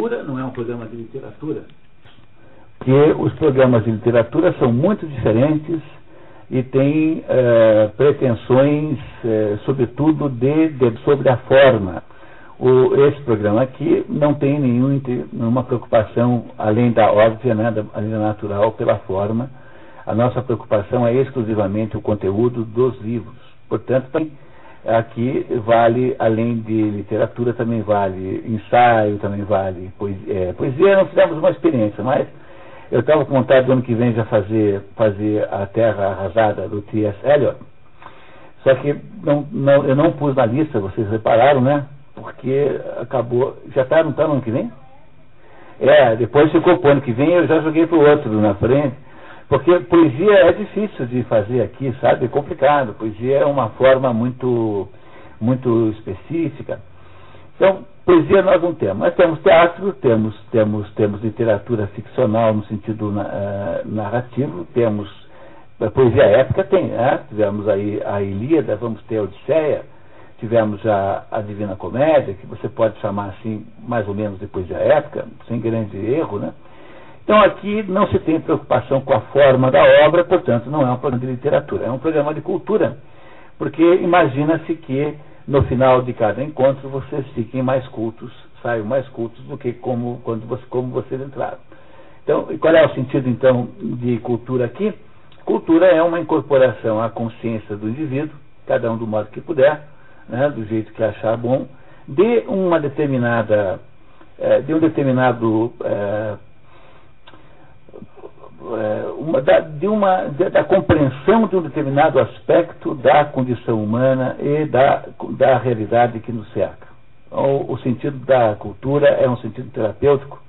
Não é um programa de literatura. Que os programas de literatura são muito diferentes e têm uh, pretensões, uh, sobretudo, de, de, sobre a forma. O, esse programa aqui não tem nenhum, nenhuma preocupação, além da óbvia, né, da, além da natural, pela forma. A nossa preocupação é exclusivamente o conteúdo dos livros. Portanto, tem aqui vale, além de literatura, também vale ensaio, também vale poesia. É, poesia não fizemos uma experiência, mas eu estava com vontade do ano que vem já fazer, fazer a Terra Arrasada do T.S. Eliot. Só que não, não, eu não pus na lista, vocês repararam, né? Porque acabou. Já está, não está no ano que vem? É, depois ficou para o ano que vem, eu já joguei para o outro na frente. Porque poesia é difícil de fazer aqui, sabe? É complicado. Poesia é uma forma muito, muito específica. Então, poesia nós não temos. Mas temos teatro, temos, temos, temos literatura ficcional no sentido uh, narrativo, temos poesia épica, tem, né? Tivemos aí a Ilíada, vamos ter a Odisseia, tivemos a, a Divina Comédia, que você pode chamar assim, mais ou menos de poesia épica, sem grande erro, né? Então aqui não se tem preocupação com a forma da obra, portanto não é um programa de literatura, é um programa de cultura. Porque imagina-se que no final de cada encontro vocês fiquem mais cultos, saiam mais cultos do que como, quando você, como vocês entraram. Então, qual é o sentido então de cultura aqui? Cultura é uma incorporação à consciência do indivíduo, cada um do modo que puder, né, do jeito que achar bom, de uma determinada, eh, de um determinado eh, uma, da, de uma, da compreensão de um determinado aspecto da condição humana e da, da realidade que nos cerca. O, o sentido da cultura é um sentido terapêutico,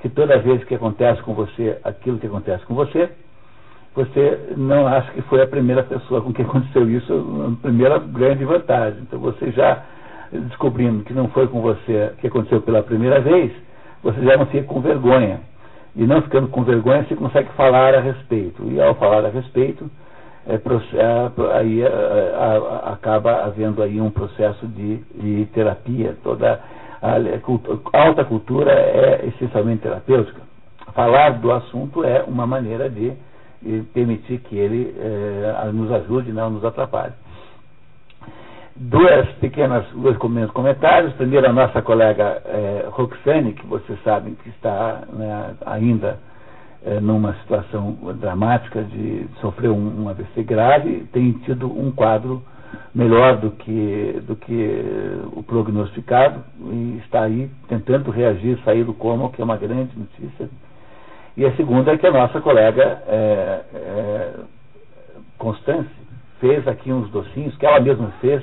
que toda vez que acontece com você aquilo que acontece com você, você não acha que foi a primeira pessoa com quem aconteceu isso, a primeira grande vantagem. Então você já descobrindo que não foi com você que aconteceu pela primeira vez, você já não fica com vergonha e não ficando com vergonha, se consegue falar a respeito. E ao falar a respeito, é, é, aí é, a, acaba havendo aí um processo de, de terapia. Toda a, a, alta cultura é essencialmente terapêutica. Falar do assunto é uma maneira de, de permitir que ele é, nos ajude, não nos atrapalhe duas pequenas dois pequenos comentários. Primeiro, a nossa colega é, Roxane, que vocês sabem que está né, ainda é, numa situação dramática de sofrer um, um, AVC grave, tem tido um quadro melhor do que, do que o prognosticado e está aí tentando reagir, sair do coma, que é uma grande notícia. E a segunda é que a nossa colega Constance fez aqui uns docinhos que ela mesma fez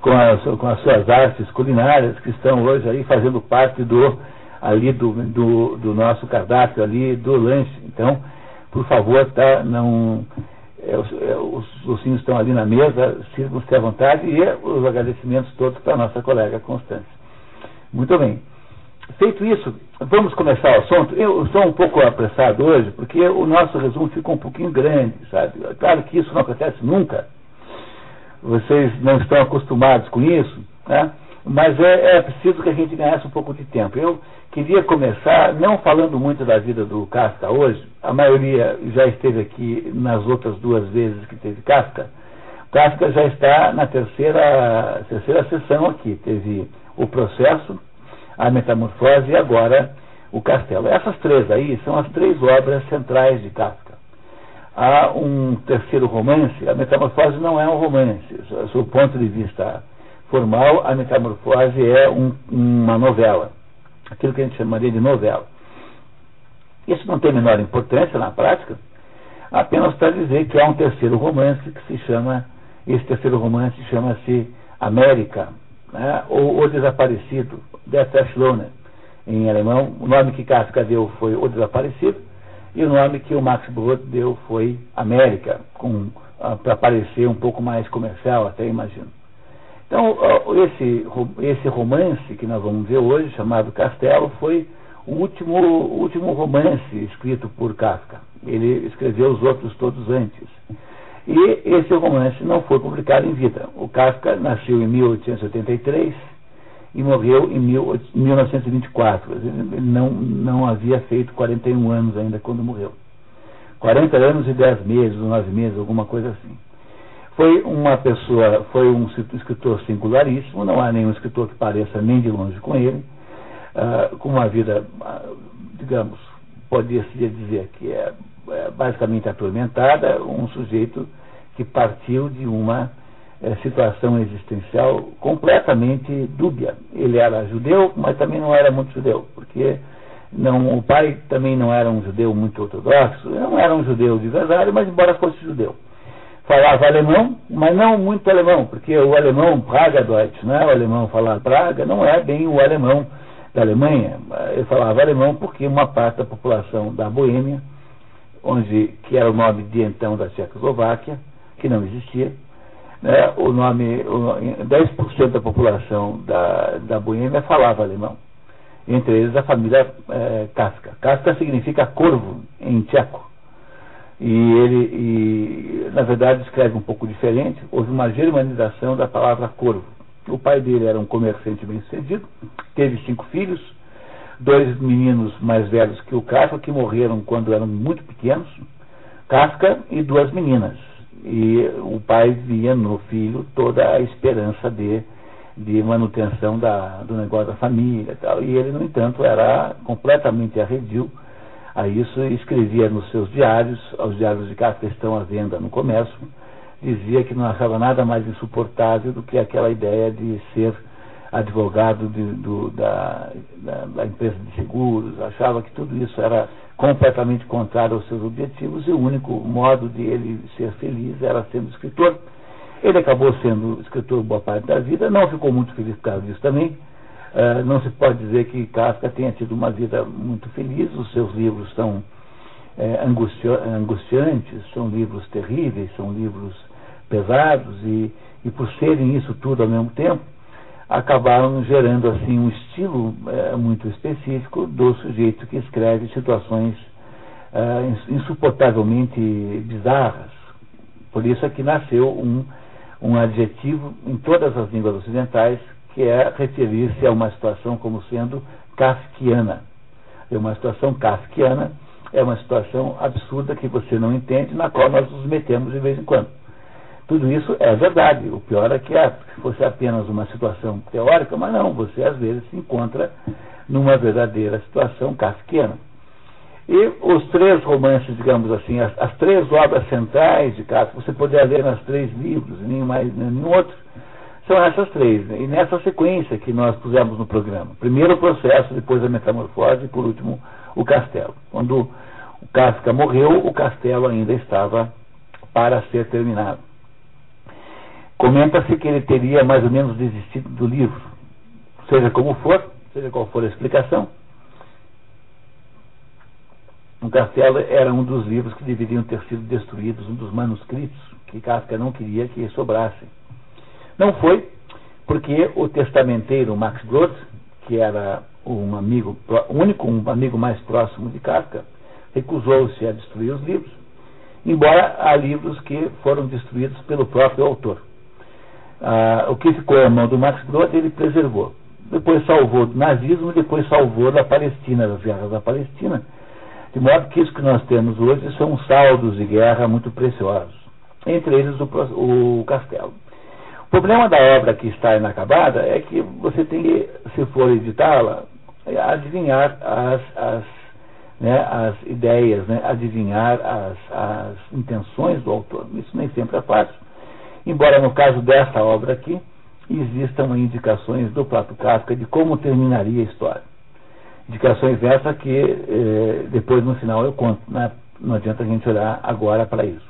com as, com as suas artes culinárias que estão hoje aí fazendo parte do ali do, do, do nosso cardápio ali do lanche. Então, por favor, tá, não é, os, é, os estão ali na mesa, sirvam-se à vontade e os agradecimentos todos para a nossa colega Constância. Muito bem. Feito isso, vamos começar o assunto. Eu estou um pouco apressado hoje, porque o nosso resumo ficou um pouquinho grande, sabe? Claro que isso não acontece nunca vocês não estão acostumados com isso, né? mas é, é, preciso que a gente ganhasse um pouco de tempo. Eu queria começar não falando muito da vida do Kafka hoje, a maioria já esteve aqui nas outras duas vezes que teve. O Kafka já está na terceira, terceira sessão aqui. Teve o processo, a metamorfose e agora o castelo. Essas três aí são as três obras centrais de Kafka há um terceiro romance, a Metamorfose não é um romance, do ponto de vista formal, a Metamorfose é um, uma novela, aquilo que a gente chamaria de novela. Isso não tem menor importância na prática, apenas para dizer que há um terceiro romance que se chama, esse terceiro romance chama-se América, né, ou O Desaparecido, Der Verschlonen, em alemão. O nome que Kafka deu foi O Desaparecido, e o nome que o Max Brod deu foi América, ah, para parecer um pouco mais comercial, até imagino. Então, esse, esse romance que nós vamos ver hoje, chamado Castelo, foi o último, último romance escrito por Kafka. Ele escreveu os outros todos antes. E esse romance não foi publicado em vida. O Kafka nasceu em 1883 e morreu em 1924. Ele não, não havia feito 41 anos ainda quando morreu. 40 anos e 10 meses, 9 meses, alguma coisa assim. Foi uma pessoa, foi um escritor singularíssimo, não há nenhum escritor que pareça nem de longe com ele, uh, com uma vida, uh, digamos, poderia-se dizer que é, é, basicamente atormentada, um sujeito que partiu de uma situação existencial completamente dúbia. Ele era judeu, mas também não era muito judeu, porque não, o pai também não era um judeu muito ortodoxo, não era um judeu de verdade, mas embora fosse judeu falava alemão, mas não muito alemão, porque o alemão Praga Deutsch, não é o alemão falar Praga, não é bem o alemão da Alemanha. Ele falava alemão porque uma parte da população da Boêmia, onde, que era o nome de então da Tchecoslováquia, que não existia, né, o nome, o, 10% da população da, da Boêmia falava alemão. Entre eles a família é, Casca. Casca significa corvo em tcheco. E ele, e, na verdade, escreve um pouco diferente. Houve uma germanização da palavra corvo. O pai dele era um comerciante bem sucedido, teve cinco filhos, dois meninos mais velhos que o Casca, que morreram quando eram muito pequenos, Casca e duas meninas. E o pai via no filho toda a esperança de, de manutenção da, do negócio da família e tal. E ele, no entanto, era completamente arredio a isso escrevia nos seus diários, aos diários de Kafka estão à venda no comércio, dizia que não achava nada mais insuportável do que aquela ideia de ser advogado de, do, da, da, da, empresa de seguros, achava que tudo isso era completamente contrário aos seus objetivos e o único modo de ele ser feliz era sendo escritor. Ele acabou sendo escritor boa parte da vida, não ficou muito feliz por causa disso também, Uh, não se pode dizer que Kafka tenha tido uma vida muito feliz, os seus livros são é, angustiantes, são livros terríveis, são livros pesados e, e por serem isso tudo ao mesmo tempo, acabaram gerando assim um estilo é, muito específico do sujeito que escreve situações é, insuportavelmente bizarras. Por isso é que nasceu um, um adjetivo em todas as línguas ocidentais que é referir-se a uma situação como sendo kafkiana. É uma situação kafkiana, é uma situação absurda que você não entende, na qual nós nos metemos de vez em quando. Tudo isso é verdade. O pior é que é, se fosse apenas uma situação teórica, mas não, você às vezes se encontra numa verdadeira situação kafkiana. E os três romances, digamos assim, as, as três obras centrais de Kafka, você poderia ler nas três livros, nem mais nenhum outro, são essas três, né? e nessa sequência que nós pusemos no programa. Primeiro o processo, depois a metamorfose e por último o castelo. Quando o Kafka morreu, o castelo ainda estava para ser terminado. Comenta-se que ele teria mais ou menos desistido do livro. Seja como for, seja qual for a explicação, o castelo era um dos livros que deveriam ter sido destruídos, um dos manuscritos que Kafka não queria que sobrassem. Não foi, porque o testamenteiro Max Brod, que era um amigo, único um amigo mais próximo de Kafka, recusou-se a destruir os livros, embora há livros que foram destruídos pelo próprio autor. Ah, o que ficou à mão do Max Brod, ele preservou. Depois salvou do nazismo, depois salvou da Palestina, das guerras da Palestina. De modo que isso que nós temos hoje são saldos de guerra muito preciosos. Entre eles o, o castelo. O problema da obra que está inacabada é que você tem que, se for editá-la, adivinhar as, as, né, as ideias, né, adivinhar as, as intenções do autor. Isso nem sempre é fácil. Embora no caso desta obra aqui, existam indicações do Plato Kafka de como terminaria a história. Indicações essas que eh, depois no final eu conto. Né? Não adianta a gente olhar agora para isso.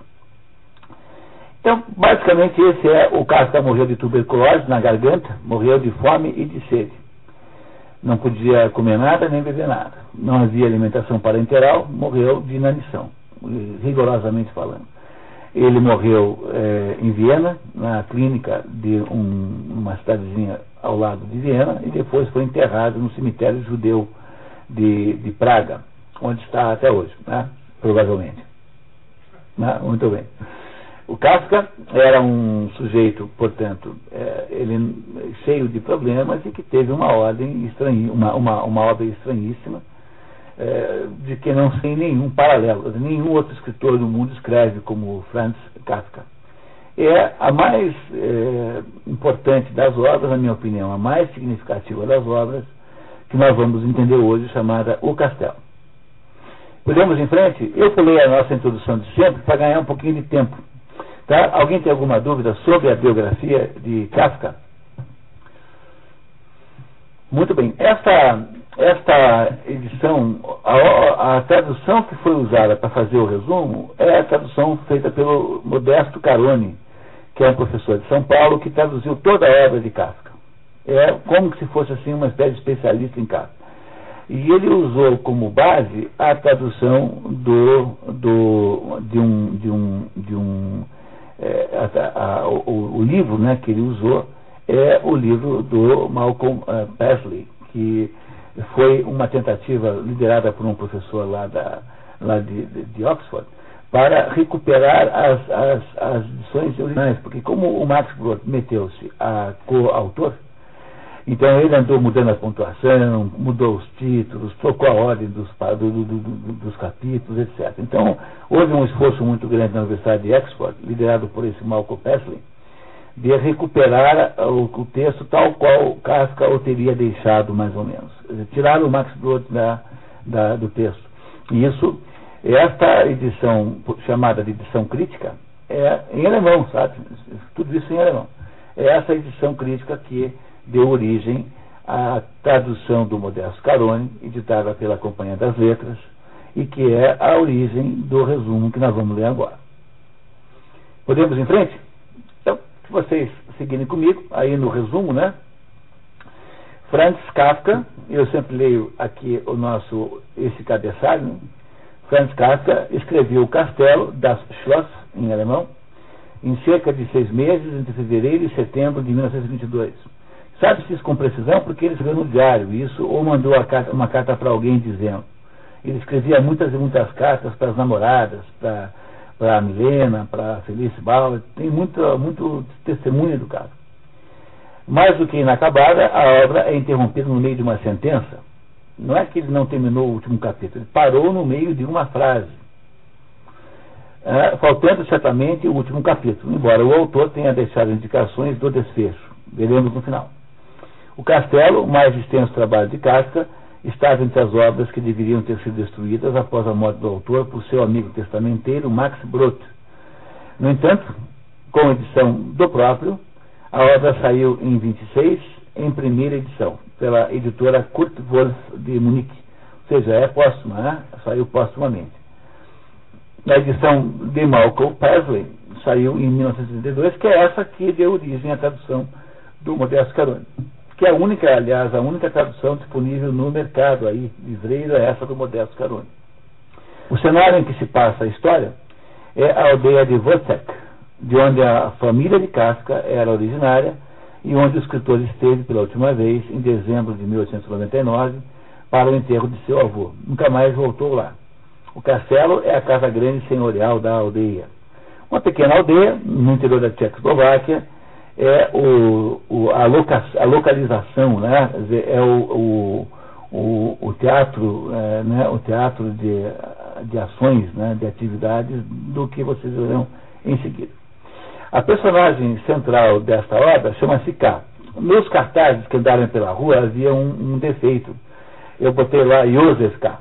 Então, basicamente, esse é o Kafka morreu de tuberculose na garganta, morreu de fome e de sede. Não podia comer nada nem beber nada. Não havia alimentação parenteral, morreu de inanição, rigorosamente falando. Ele morreu é, em Viena, na clínica de um, uma cidadezinha ao lado de Viena, e depois foi enterrado no cemitério judeu de, de Praga, onde está até hoje, né? provavelmente. Né? Muito bem. O Kafka era um sujeito, portanto, é, ele cheio de problemas e que teve uma ordem estranha, uma, uma, uma estranhíssima, é, de que não tem nenhum paralelo, nenhum outro escritor do mundo escreve como Franz Kafka. É a mais é, importante das obras, na minha opinião, a mais significativa das obras que nós vamos entender hoje, chamada O Castelo. Podemos em frente? Eu pulei a nossa introdução de sempre para ganhar um pouquinho de tempo. Tá? Alguém tem alguma dúvida sobre a biografia de Kafka? Muito bem. Esta, esta edição, a, a tradução que foi usada para fazer o resumo é a tradução feita pelo Modesto Caroni, que é um professor de São Paulo, que traduziu toda a obra de Kafka. É como se fosse assim uma espécie de especialista em Kafka. E ele usou como base a tradução do, do, de um, de um, de um é, a, a, o, o, livro né, que ele usou é o livro do Malcolm uh, que foi uma tentativa liderada por um professor lá, da, lá de, de, de Oxford, para recuperar as, as, as edições originais, porque como o Max Brod meteu-se a co-autor, então ele andou mudando a pontuação, mudou os títulos, trocou a ordem dos, do, do, do, dos capítulos, etc. Então houve um esforço muito grande na Universidade de Oxford, liderado por esse Malcolm Pesley, de recuperar o, o, texto tal qual Kafka o teria deixado, mais ou menos. Tirar o Max Brod da, da, do texto. E isso, esta edição, chamada de edição crítica, é em alemão, sabe? Tudo isso em alemão. É essa edição crítica que deu origem à tradução do Modesto Carone, editada pela Companhia das Letras, e que é a origem do resumo que nós vamos ler agora. Podemos ir em frente? Se vocês seguirem comigo, aí no resumo, né? Franz Kafka, eu sempre leio aqui o nosso, esse cabeçalho, Franz Kafka escreveu O Castelo, das Schloss, em alemão, em cerca de seis meses, entre fevereiro e setembro de 1922 Sabe-se isso com precisão porque ele escreveu no diário isso, ou mandou carta, uma carta para alguém dizendo. Ele escrevia muitas e muitas cartas para as namoradas, para a Milena, para a Felice Bauer, tem muito, muito testemunho do caso. Mais do que inacabada, a obra é interrompida no meio de uma sentença. Não é que ele não terminou o último capítulo, ele parou no meio de uma frase. É, faltando certamente o último capítulo, embora o autor tenha deixado indicações do desfecho. Veremos no final. O castelo, mais extenso trabalho de Kafka, estava entre as obras que deveriam ter sido destruídas após a morte do autor por seu amigo testamenteiro Max Brod. No entanto, com edição do próprio, a obra saiu em 26, em primeira edição, pela editora Kurt Wolf de Munique. Ou seja, é póstuma, né? saiu póstumamente. Na edição de Malcolm Pasley, saiu em 1932, que é essa que deu origem à tradução do Modesto Caroni que é a única, aliás, a única tradução disponível no mercado aí, livreiro, é essa do Modesto Caroni. O cenário em que se passa a história é a aldeia de Wozzeck, de onde a família de Casca era originária e onde o escritor esteve pela última vez, em dezembro de 1899, para o enterro de seu avô. Nunca mais voltou lá. O castelo é a casa grande senhorial da aldeia. Uma pequena aldeia no interior da Tchecoslováquia, é o, o a, loca, a, localização, né? é o, o, o teatro, é, né? o teatro de, de ações, né? de atividades do que vocês verão em seguida. A personagem central desta obra chama-se K. Nos cartazes que andaram pela rua havia um, um defeito. Eu botei lá Josef K.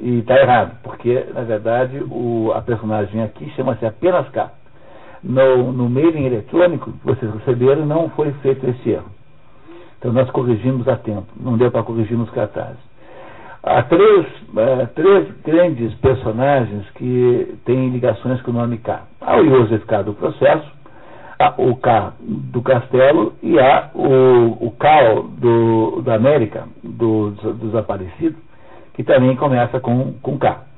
E está errado, porque na verdade o, a personagem aqui chama-se apenas K no, no mailing eletrônico que vocês receberam, não foi feito esse erro. Então nós corrigimos a tempo, não deu para corrigir nos cartazes. Há três, é, três grandes personagens que têm ligações com o nome K. Há o Joseph K do processo, há o K do castelo e há o, o Cal do, da América, do, do desaparecido, que também começa com, com K.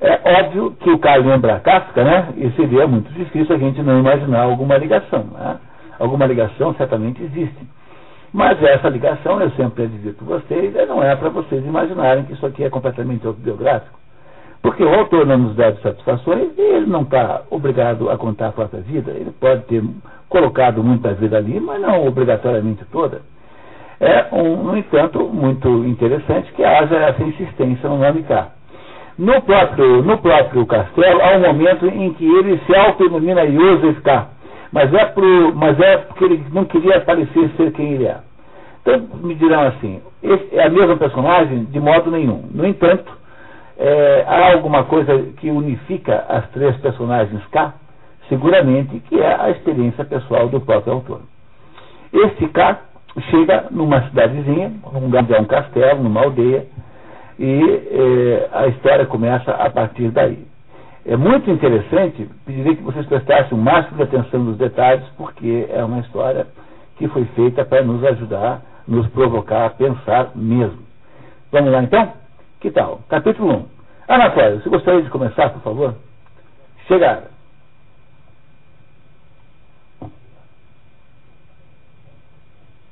É óbvio que o cara lembra Kafka, né? E seria muito difícil a gente não imaginar alguma ligação. Né? Alguma ligação certamente existe. Mas essa ligação, eu sempre advirto vocês, não é para vocês imaginarem que isso aqui é completamente autobiográfico. Porque o autor não nos deve satisfações e ele não está obrigado a contar a própria vida. Ele pode ter colocado muita vida ali, mas não obrigatoriamente toda. É, um, no entanto, muito interessante que haja essa insistência no nome K. No próprio, no próprio castelo, há um momento em que ele se auto-ilumina Joseph K. Mas é, pro, mas é porque ele não queria parecer ser quem ele é. Então, me dirão assim, é a mesma personagem? De modo nenhum. No entanto, é, há alguma coisa que unifica as três personagens K? Seguramente que é a experiência pessoal do próprio autor. Este K chega numa cidadezinha, num é um castelo, numa aldeia, e é, a história começa a partir daí. É muito interessante, pediria que vocês prestassem o máximo de atenção nos detalhes, porque é uma história que foi feita para nos ajudar, nos provocar a pensar mesmo. Vamos lá então? Que tal? Capítulo 1. Anatólia, você gostaria de começar, por favor? Chegar.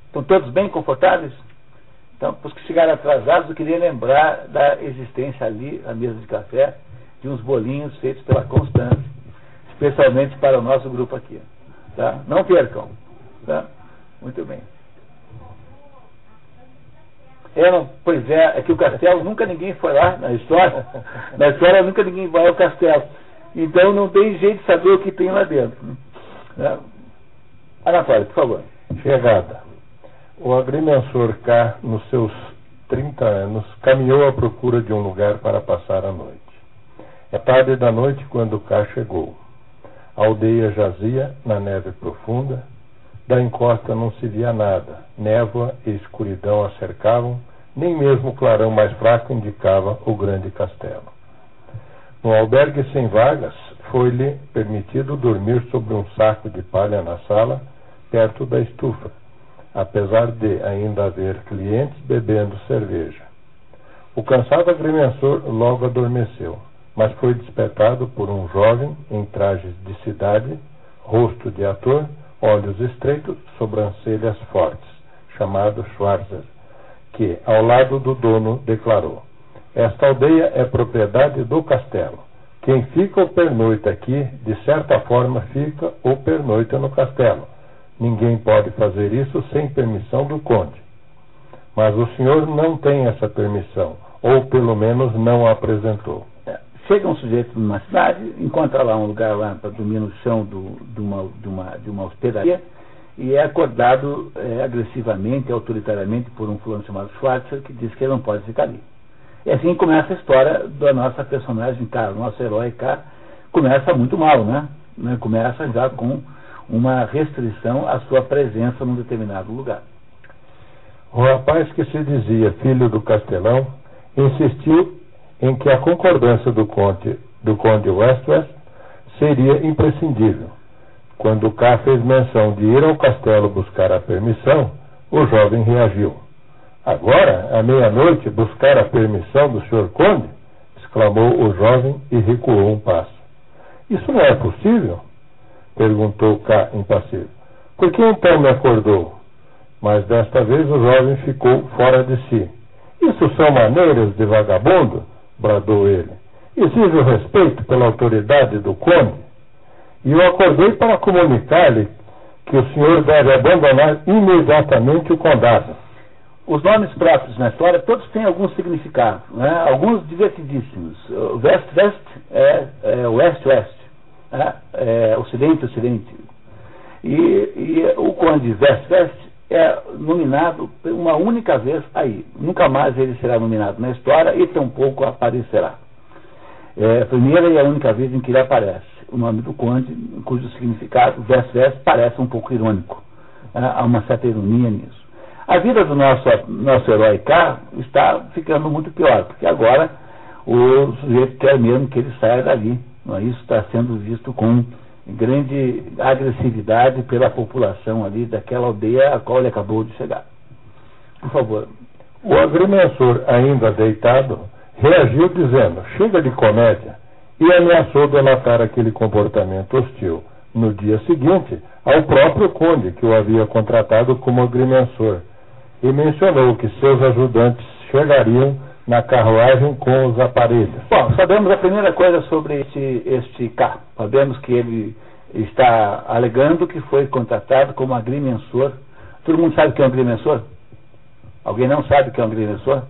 Estão todos bem confortáveis? Então, para os que chegaram atrasados, eu queria lembrar da existência ali, a mesa de café, de uns bolinhos feitos pela Constância, especialmente para o nosso grupo aqui. Tá? Não percam. Tá? Muito bem. É, não, pois é, é que o castelo nunca ninguém foi lá na história. Na história nunca ninguém vai ao castelo. Então não tem jeito de saber o que tem lá dentro. Né? Anatólia, por favor. Chegada. O agrimensor K, nos seus 30 anos, caminhou à procura de um lugar para passar a noite. É tarde da noite quando K chegou. A aldeia jazia na neve profunda, da encosta não se via nada, névoa e escuridão a cercavam, nem mesmo o clarão mais fraco indicava o grande castelo. No albergue sem vagas, foi-lhe permitido dormir sobre um saco de palha na sala, perto da estufa, apesar de ainda haver clientes bebendo cerveja. O cansado agrimensor logo adormeceu, mas foi despertado por um jovem em trajes de cidade, rosto de ator, olhos estreitos, sobrancelhas fortes, chamado Schwarzer, que, ao lado do dono, declarou: Esta aldeia é propriedade do castelo. Quem fica ou pernoita aqui, de certa forma fica ou pernoita no castelo. Ninguém pode fazer isso sem permissão do conde. Mas o senhor não tem essa permissão, ou pelo menos não a apresentou. Chega um sujeito numa cidade, encontra lá um lugar lá para dormir no chão do, de, uma, de, uma, de uma hospedaria e é acordado é, agressivamente, autoritariamente por um fulano chamado Schwarzer que diz que ele não pode ficar ali. E assim começa a história da nossa personagem o nosso herói K, começa muito mal, né? né? Começa já com uma restrição à sua presença num determinado lugar. O rapaz que se dizia filho do castelão insistiu em que a concordância do conde, do conde Westwest seria imprescindível. Quando K fez menção de ir ao castelo buscar a permissão, o jovem reagiu. Agora, à meia-noite, buscar a permissão do senhor conde? exclamou o jovem e recuou um passo. Isso não é possível? Perguntou K impassível. Por que então me acordou? Mas desta vez o jovem ficou fora de si. Isso são maneiras de vagabundo? bradou ele. Exijo respeito pela autoridade do conde. E eu acordei para comunicar-lhe que o senhor deve abandonar imediatamente o condado. Os nomes próprios na história, todos têm algum significado, né? alguns divertidíssimos. West-West é, é West-West, né? é Ocidente-Ocidente. E, e, o conde West-West é nominado uma única vez aí. Nunca mais ele será nominado na história e tampouco aparecerá. É a primeira e a única vez em que ele aparece. O nome do conde, cujo significado, verso parece um pouco irônico. É, há uma certa ironia nisso. A vida do nosso, nosso herói K está ficando muito pior, porque agora o sujeito quer mesmo que ele saia dali. Isso está sendo visto com grande agressividade pela população ali daquela aldeia a qual ele acabou de chegar. Por favor. O agrimensor, ainda deitado, reagiu dizendo: chega de comédia, e ameaçou delatar aquele comportamento hostil no dia seguinte ao próprio conde que o havia contratado como agrimensor, e mencionou que seus ajudantes chegariam na carruagem com os aparelhos? Bom, sabemos a primeira coisa sobre este, este K. Sabemos que ele está alegando que foi contratado como agrimensor. Todo mundo sabe o que é um agrimensor? Alguém não sabe o que é um agrimensor?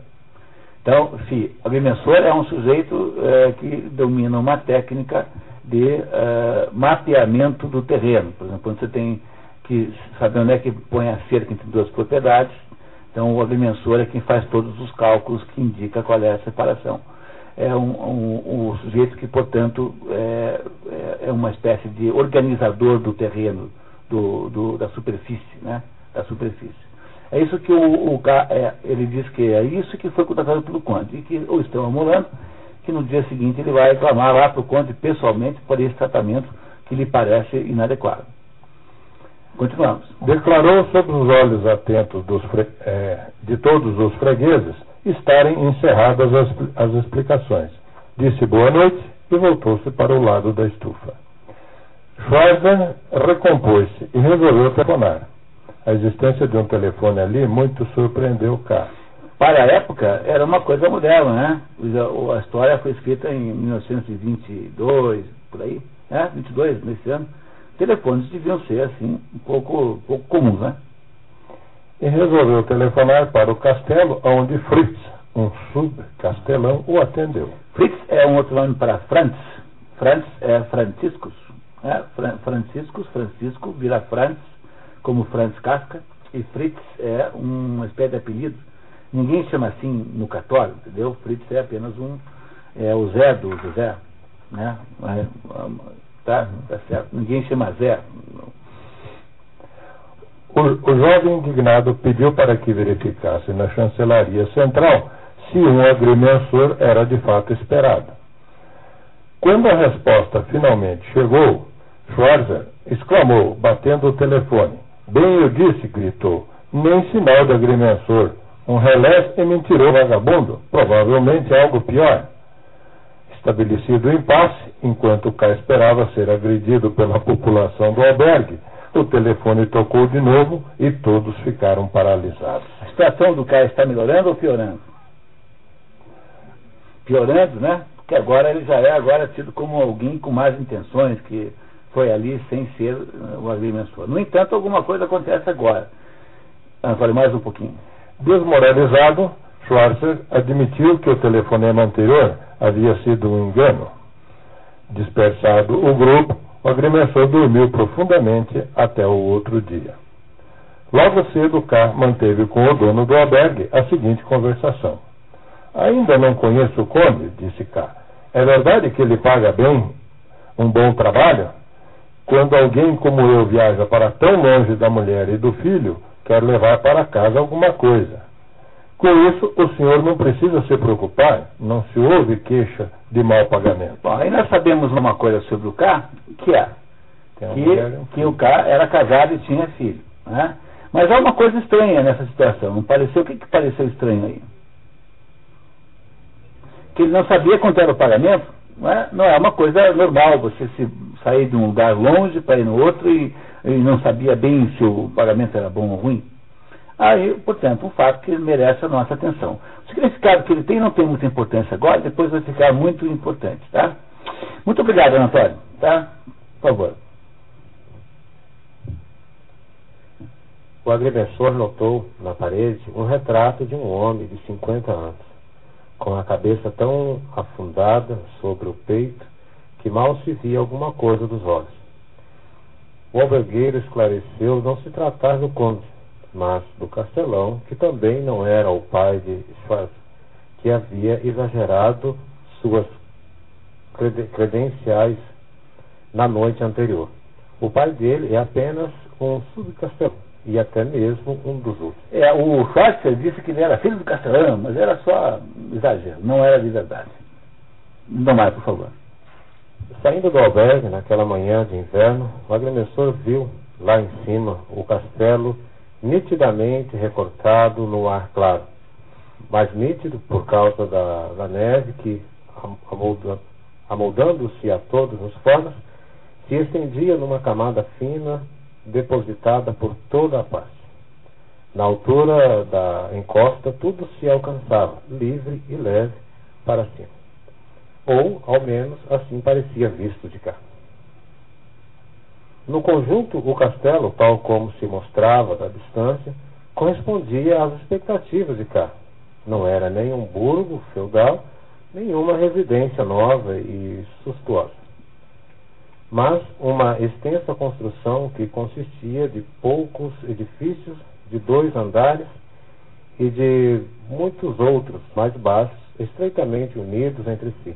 Então, se agrimensor é um sujeito é, que domina uma técnica de uh, mapeamento do terreno. Por exemplo, quando você tem que saber onde é que põe a cerca entre duas propriedades, então o agrimensor é quem faz todos os cálculos que indica qual é a separação. É um, um, um sujeito que, portanto, é, é, é uma espécie de organizador do terreno, do, do, da superfície, né? Da superfície. É isso que o, o é, ele diz que é isso que foi contratado pelo Conde, e que o estão amolando que no dia seguinte ele vai reclamar lá para o conde pessoalmente por esse tratamento que lhe parece inadequado. Continuamos. Declarou sobre os olhos atentos dos, é, de todos os fregueses estarem encerradas as, as explicações. Disse boa noite e voltou-se para o lado da estufa. Schwarzer recompôs-se e resolveu telefonar. A existência de um telefone ali muito surpreendeu K para a época, era uma coisa moderna, né? A história foi escrita em 1922, por aí, né? 22, nesse ano. Telefones deviam ser, assim, um pouco, pouco comuns, né? E resolveu telefonar para o castelo, onde Fritz, um subcastelão, o atendeu. Fritz é um outro nome para Franz. Franz é Franciscus. Né? Franciscus, Francisco, vira Franz, como Franz Casca. E Fritz é uma espécie de apelido Ninguém chama assim no católico, entendeu? Fritz é apenas um, é o Zé do José, né? Tá, tá certo. Ninguém chama Zé. O, o jovem indignado pediu para que verificasse na chancelaria central se um agrimensor era de fato esperado. Quando a resposta finalmente chegou, Schwarzer exclamou, batendo o telefone. Bem eu disse, gritou, nem sinal de agrimensor. Um relés e mentiroso vagabundo, provavelmente algo pior. Estabelecido o impasse, enquanto K esperava ser agredido pela população do albergue, o telefone tocou de novo e todos ficaram paralisados. A situação do K está melhorando ou piorando? Piorando, né? Porque agora ele já é agora tido como alguém com mais intenções, que foi ali sem ser uh, o agrimensor. No entanto, alguma coisa acontece agora. Ah, fale mais um pouquinho. Desmoralizado, Schwarzer admitiu que o telefonema anterior havia sido um engano. Dispersado o grupo, o agrimensor dormiu profundamente até o outro dia. Logo cedo, K manteve com o dono do albergue a seguinte conversação. Ainda não conheço o conde, disse K. É verdade que ele paga bem um bom trabalho? Quando alguém como eu viaja para tão longe da mulher e do filho, quer levar para casa alguma coisa. Com isso, o senhor não precisa se preocupar, não se ouve queixa de mau pagamento. Bom, aí nós sabemos uma coisa sobre o K, que é que, que o K era casado e tinha filho. Né? Mas há uma coisa estranha nessa situação. Não pareceu? O que, que pareceu estranho aí? Que ele não sabia quanto era o pagamento. Não é, não é uma coisa normal você se sair de um lugar longe para ir no outro e ele não sabia bem se o pagamento era bom ou ruim. Aí, portanto, um fato que merece a nossa atenção. O significado que ele tem não tem muita importância agora, depois vai ficar muito importante, tá? Muito obrigado, Antônio, tá? Por favor. O agrimensor notou na parede um retrato de um homem de 50 anos, com a cabeça tão afundada sobre o peito que mal se via alguma coisa dos olhos. O albergueiro esclareceu não se tratar do conde, mas do castelão, que também não era o pai de Schwarz, que havia exagerado suas credenciais na noite anterior. O pai dele é apenas um subcastelão e até mesmo um dos outros. É, o Schwarzer disse que ele era filho do castelão, mas era só exagero, não era de verdade. Não mais, por favor. Saindo do albergue naquela manhã de inverno, o agrimensor viu lá em cima o castelo nitidamente recortado no ar claro, mais nítido por causa da, da neve que, amoldando-se a todas as formas, se estendia numa camada fina depositada por toda a parte. Na altura da encosta, tudo se alcançava, livre e leve, para cima. Ou, ao menos, assim parecia visto de cá. No conjunto, o castelo, tal como se mostrava da distância, correspondia às expectativas de cá. Não era nem um burgo feudal, nenhuma residência nova e sustuosa, mas uma extensa construção que consistia de poucos edifícios de dois andares e de muitos outros mais baixos, estreitamente unidos entre si.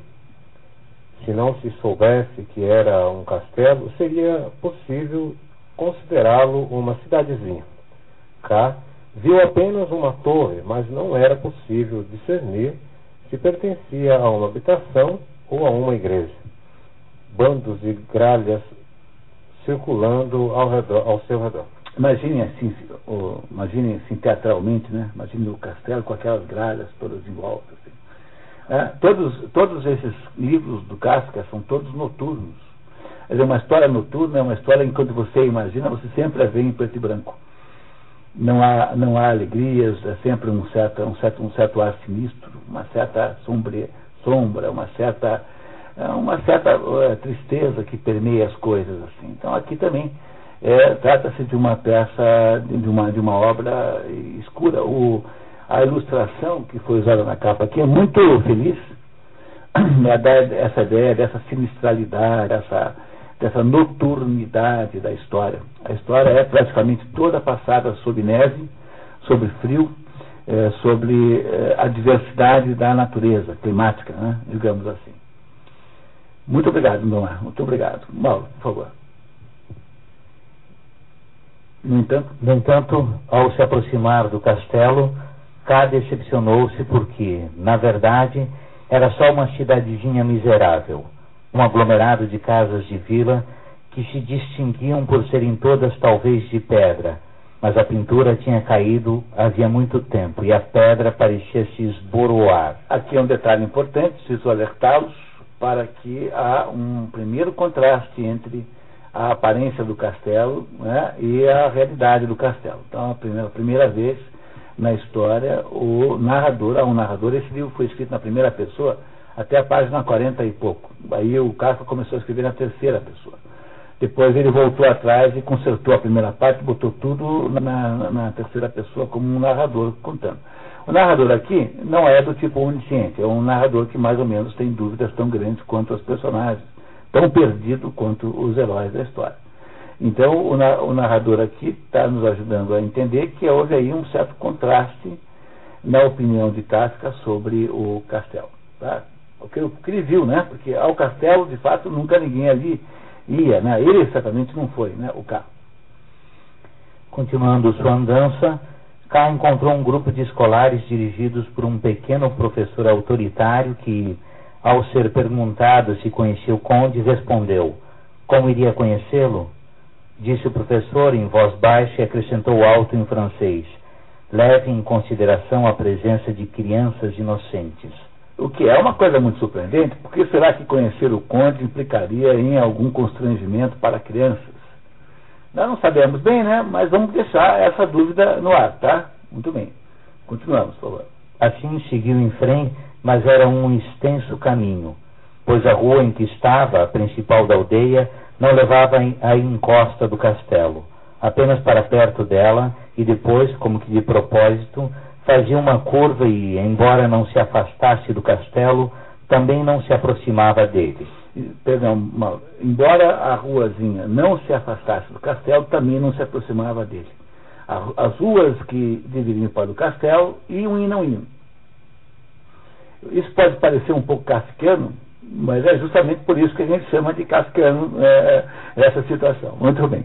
Se não se soubesse que era um castelo, seria possível considerá-lo uma cidadezinha. Cá viu apenas uma torre, mas não era possível discernir se pertencia a uma habitação ou a uma igreja. Bandos de gralhas circulando ao, redor, ao seu redor. Imagine assim, imagine assim teatralmente, né? Imagine o castelo com aquelas gralhas todas em volta. Assim. É, todos, todos esses livros do Kafka são todos noturnos. É uma história noturna, é uma história enquanto você imagina, você sempre a vê em preto e branco não há, não há alegrias, é sempre um certo, um certo, um certo ar sinistro, uma certa sombra, sombra uma certa, é, uma certa é, tristeza que permeia as coisas. assim. Então aqui também é, trata-se de uma peça, de uma, de uma obra escura. O, a ilustração que foi usada na capa aqui é muito feliz, é essa ideia dessa sinistralidade, essa dessa noturnidade da história. A história é praticamente toda passada sob neve, sobre frio, é, sobre é, a diversidade da natureza climática, né, digamos assim. Muito obrigado, Domar. Muito obrigado. Mauro, por favor. No entanto, no entanto, ao se aproximar do castelo, K decepcionou-se porque, na verdade, era só uma cidadezinha miserável um aglomerado de casas de vila que se distinguiam por serem todas talvez de pedra, mas a pintura tinha caído havia muito tempo e a pedra parecia se esboroar. Aqui é um detalhe importante, preciso alertá-los para que há um primeiro contraste entre a aparência do castelo né, e a realidade do castelo. Então, a primeira, a primeira vez na história, o narrador, há um narrador, esse livro foi escrito na primeira pessoa, até a página 40 e pouco. Aí o Kafka começou a escrever na terceira pessoa. Depois ele voltou atrás e consertou a primeira parte, botou tudo na, na, na terceira pessoa como um narrador contando. O narrador aqui não é do tipo onisciente, é um narrador que mais ou menos tem dúvidas tão grandes quanto os personagens, tão perdido quanto os heróis da história. Então o, narrador aqui está nos ajudando a entender que houve aí um certo contraste na opinião de Kafka sobre o castelo. Tá? o que, o que ele viu, né? Porque ao castelo, de fato, nunca ninguém ali ia, né? Ele certamente não foi, né? O K. Continuando sua andança, K encontrou um grupo de escolares dirigidos por um pequeno professor autoritário que, ao ser perguntado se conhecia o conde, respondeu: Como iria conhecê-lo? Disse o professor em voz baixa e acrescentou alto em francês: Leve em consideração a presença de crianças inocentes. O que é uma coisa muito surpreendente, porque será que conhecer o conde implicaria em algum constrangimento para crianças? Nós não sabemos bem, né? Mas vamos deixar essa dúvida no ar, tá? Muito bem. Continuamos, por favor. Assim seguiu em frente, mas era um extenso caminho, pois a rua em que estava, a principal da aldeia, não levava à encosta do castelo, apenas para perto dela, e depois, como que de propósito, fazia uma curva e, embora não se afastasse do castelo, também não se aproximava dele. Perdão, embora a ruazinha não se afastasse do castelo, também não se aproximava dele. As ruas que deveriam para o castelo iam e não iam. Isso pode parecer um pouco cascano, mas é justamente por isso que a gente chama de cascano é, essa situação. Muito bem.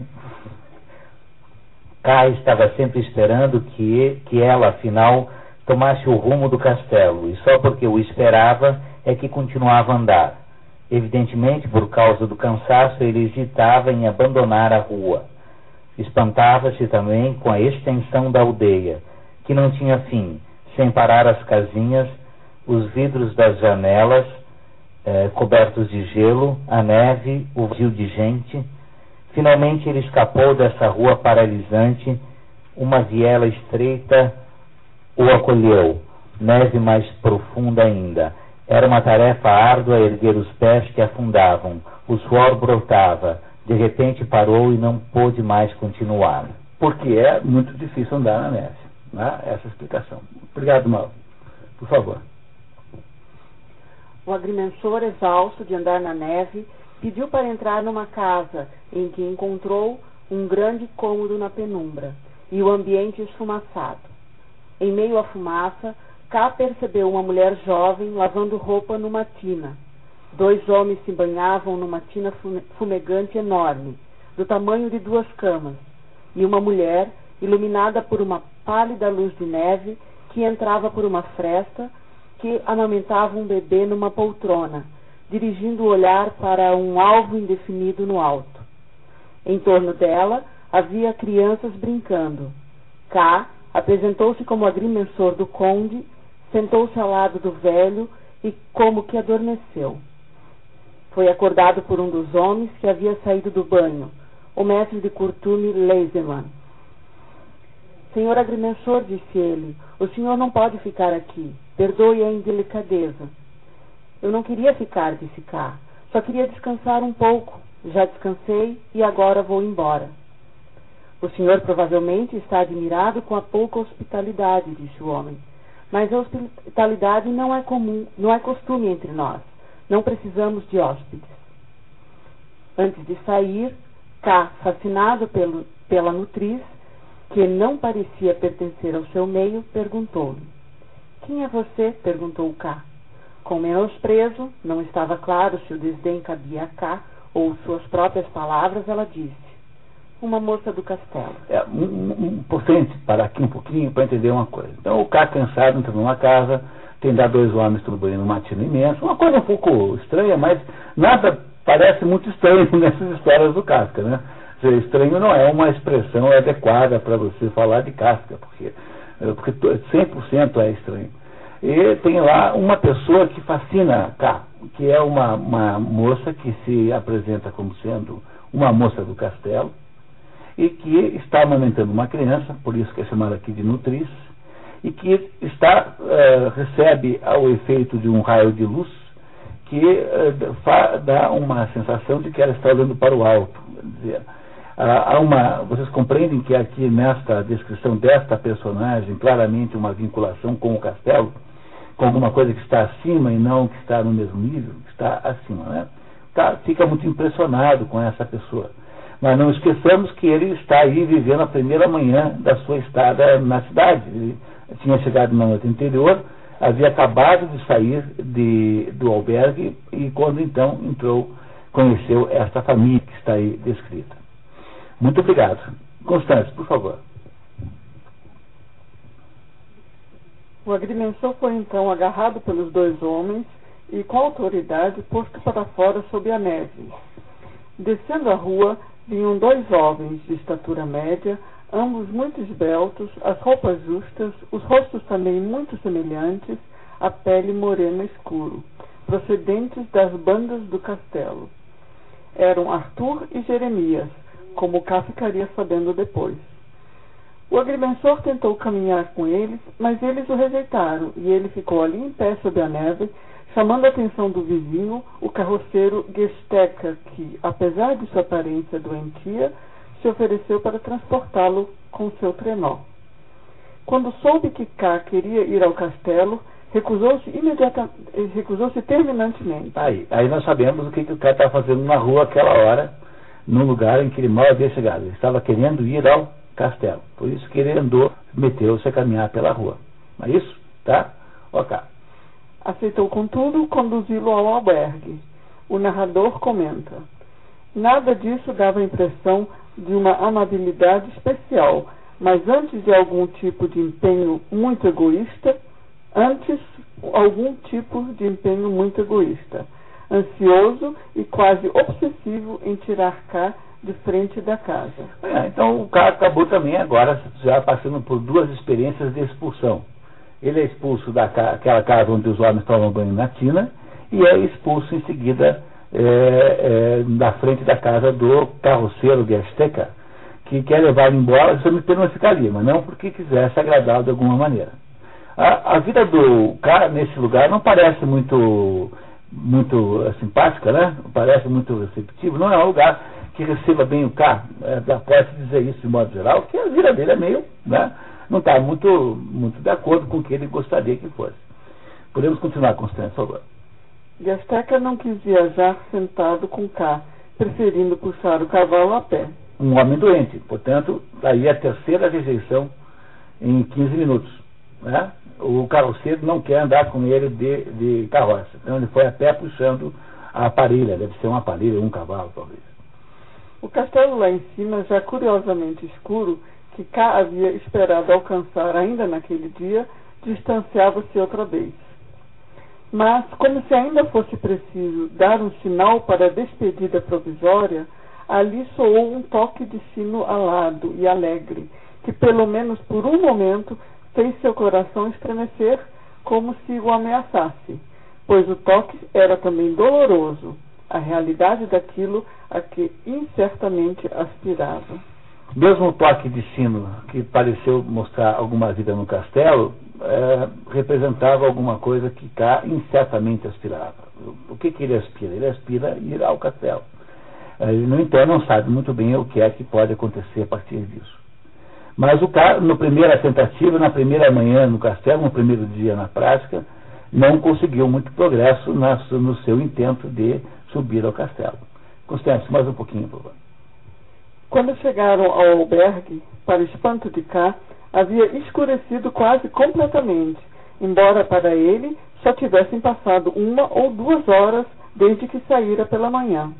Kai estava sempre esperando que, que ela, afinal, tomasse o rumo do castelo, e só porque o esperava é que continuava a andar. Evidentemente, por causa do cansaço, ele hesitava em abandonar a rua. Espantava-se também com a extensão da aldeia, que não tinha fim, sem parar as casinhas, os vidros das janelas eh, cobertos de gelo, a neve, o vazio de gente Finalmente ele escapou dessa rua paralisante Uma viela estreita o acolheu, neve mais profunda ainda. Era uma tarefa árdua erguer os pés que afundavam. O suor brotava. De repente parou e não pôde mais continuar. Porque é muito difícil andar na neve. Né? Essa é a explicação. Obrigado, Mauro. Por favor. O agrimensor, exausto de andar na neve, pediu para entrar numa casa em que encontrou um grande cômodo na penumbra e o ambiente esfumaçado. Em meio à fumaça, Cá percebeu uma mulher jovem lavando roupa numa tina. Dois homens se banhavam numa tina fumegante enorme, do tamanho de duas camas, e uma mulher, iluminada por uma pálida luz de neve, que entrava por uma fresta, que amamentava um bebê numa poltrona, dirigindo o olhar para um alvo indefinido no alto. Em torno dela havia crianças brincando. Cá apresentou-se como agrimensor do conde sentou-se ao lado do velho e como que adormeceu. Foi acordado por um dos homens que havia saído do banho, o mestre de Curtume Leiseman. Senhor agrimensor, disse ele, o senhor não pode ficar aqui. Perdoe a indelicadeza. Eu não queria ficar, disse cá. Só queria descansar um pouco. Já descansei e agora vou embora. O senhor provavelmente está admirado com a pouca hospitalidade, disse o homem. Mas a hospitalidade não é comum, não é costume entre nós. Não precisamos de hóspedes. Antes de sair, K, fascinado pelo, pela nutriz, que não parecia pertencer ao seu meio, perguntou-lhe: Quem é você? perguntou K. Com menosprezo, não estava claro se o desdém cabia a K ou suas próprias palavras, ela disse: uma moça do castelo. É, um, um, importante parar aqui um pouquinho para entender uma coisa. Então, o cara cansado entra numa casa, tem dar dois homens tudo banho num matino imenso, uma coisa um pouco estranha, mas nada parece muito estranho nessas histórias do Kafka, né? Dizer, estranho não é uma expressão adequada para você falar de Kafka, porque, é, porque 100% é estranho. E tem lá uma pessoa que fascina K, que é uma, uma moça que se apresenta como sendo uma moça do castelo, e que está amamentando uma criança, por isso que é chamada aqui de nutriz, e que está, uh, recebe ao efeito de um raio de luz que uh, dá uma sensação de que ela está olhando para o alto. Dizer, há uma, vocês compreendem que aqui nesta descrição desta personagem, claramente uma vinculação com o castelo, com alguma coisa que está acima e não que está no mesmo nível, que está acima. Né? Tá, fica muito impressionado com essa pessoa. Mas não esqueçamos que ele está aí vivendo a primeira manhã da sua estada na cidade. Ele tinha chegado na noite anterior, havia acabado de sair de, do albergue e quando então entrou, conheceu esta família que está aí descrita. Muito obrigado. Constância, por favor. O agrimensor foi então agarrado pelos dois homens e, com autoridade, posto para fora sob a neve. Descendo a rua, vinham dois jovens de estatura média, ambos muito esbeltos, as roupas justas, os rostos também muito semelhantes, a pele morena escuro, procedentes das bandas do castelo. Eram Arthur e Jeremias, como cá ficaria sabendo depois. O agrimensor tentou caminhar com eles, mas eles o rejeitaram, e ele ficou ali em pé sob a neve, chamando a atenção do vizinho, o carroceiro Gesteca, que, apesar de sua aparência doentia, se ofereceu para transportá-lo com seu trenó. Quando soube que K queria ir ao castelo, recusou-se imediatamente, recusou-se terminantemente. Aí, aí nós sabemos o que, que o K estava fazendo na rua aquela hora, num lugar em que ele mal havia chegado. Ele estava querendo ir ao castelo. Por isso que ele andou, meteu-se a caminhar pela rua. Não é isso? Tá? Ok. Aceitou, contudo, conduzi-lo ao albergue. O narrador comenta: Nada disso dava a impressão de uma amabilidade especial, mas antes de algum tipo de empenho muito egoísta, antes algum tipo de empenho muito egoísta, ansioso e quase obsessivo em tirar cá de frente da casa. É, então o cara acabou também agora já passando por duas experiências de expulsão. Ele é expulso daquela casa onde os homens tomam banho na tina e é expulso em seguida é, é, na frente da casa do carroceiro Gersteca, que quer levar embora não ficar ali, mas não porque quisesse agradá-lo de alguma maneira. A, a, vida do cara nesse lugar não parece muito muito é, simpática, né? Parece muito receptivo. Não é um lugar que receba bem o carro. É, pode dizer isso de modo geral, que a vida dele é meio, né? Não está muito, muito de acordo com o que ele gostaria que fosse. Podemos continuar, Constância, por favor. Gasteca não quis viajar sentado com K, preferindo puxar o cavalo a pé. Um homem doente, portanto, daí a terceira rejeição em 15 minutos. Né? O carroceiro não quer andar com ele de, de carroça. Então ele foi a pé puxando a parelha, deve ser uma parelha, um cavalo, talvez. O castelo lá em cima, já curiosamente escuro, que K havia esperado alcançar ainda naquele dia, distanciava-se outra vez. Mas, como se ainda fosse preciso dar um sinal para a despedida provisória, ali soou um toque de sino alado e alegre, que pelo menos por um momento fez seu coração estremecer como se o ameaçasse, pois o toque era também doloroso, a realidade daquilo a que incertamente aspirava. Mesmo o toque de sino, que pareceu mostrar alguma vida no castelo, é, representava alguma coisa que cá incertamente aspirava. O que, que ele aspira? Ele aspira ir ao castelo. Ele, no entanto, não sabe muito bem o que é que pode acontecer a partir disso. Mas o cara, na primeira tentativa, na primeira manhã no castelo, no primeiro dia na prática, não conseguiu muito progresso no seu intento de subir ao castelo. Constante, mais um pouquinho, por favor. Quando chegaram ao albergue, para espanto de cá, havia escurecido quase completamente, embora para ele só tivessem passado uma ou duas horas desde que saíra pela manhã.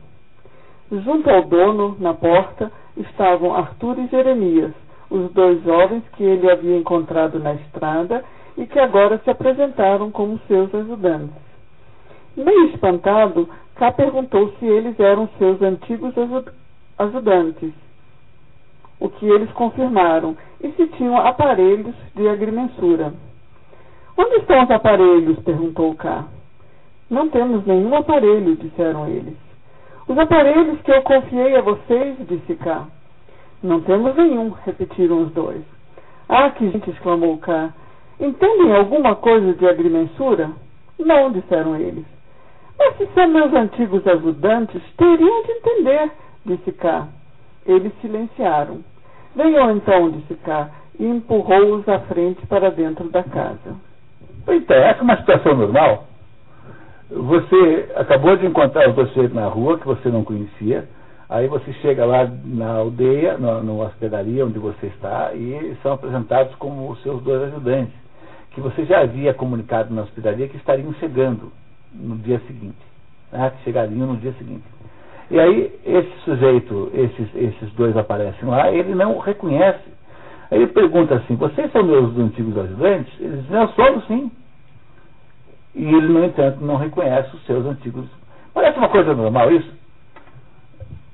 Junto ao dono, na porta, estavam Arthur e Jeremias, os dois jovens que ele havia encontrado na estrada e que agora se apresentaram como seus ajudantes. Meio espantado, Cá perguntou se eles eram seus antigos ajudantes, o que eles confirmaram, e se tinham aparelhos de agrimensura. Onde estão os aparelhos? perguntou Cá. Não temos nenhum aparelho, disseram eles. Os aparelhos que eu confiei a vocês, disse Cá. Não temos nenhum, repetiram os dois. Ah, que gente! exclamou K. Entendem alguma coisa de agrimensura? Não, disseram eles. Mas se são meus antigos ajudantes, teriam de entender, disse K. Eles silenciaram. Venham então, disse K, e empurrou-os à frente para dentro da casa. Então, essa é uma situação normal. Você acabou de encontrar os dois na rua que você não conhecia Aí você chega lá na aldeia, na, na hospedaria onde você está, e são apresentados como os seus dois ajudantes, que você já havia comunicado na hospedaria que estariam chegando no dia seguinte, né, que chegariam no dia seguinte. E aí esse sujeito, esses, esses dois aparecem lá, ele não reconhece. Aí ele pergunta assim, vocês são meus antigos ajudantes? Eles dizem, nós somos sim. E ele, no entanto, não reconhece os seus antigos. Parece uma coisa normal isso?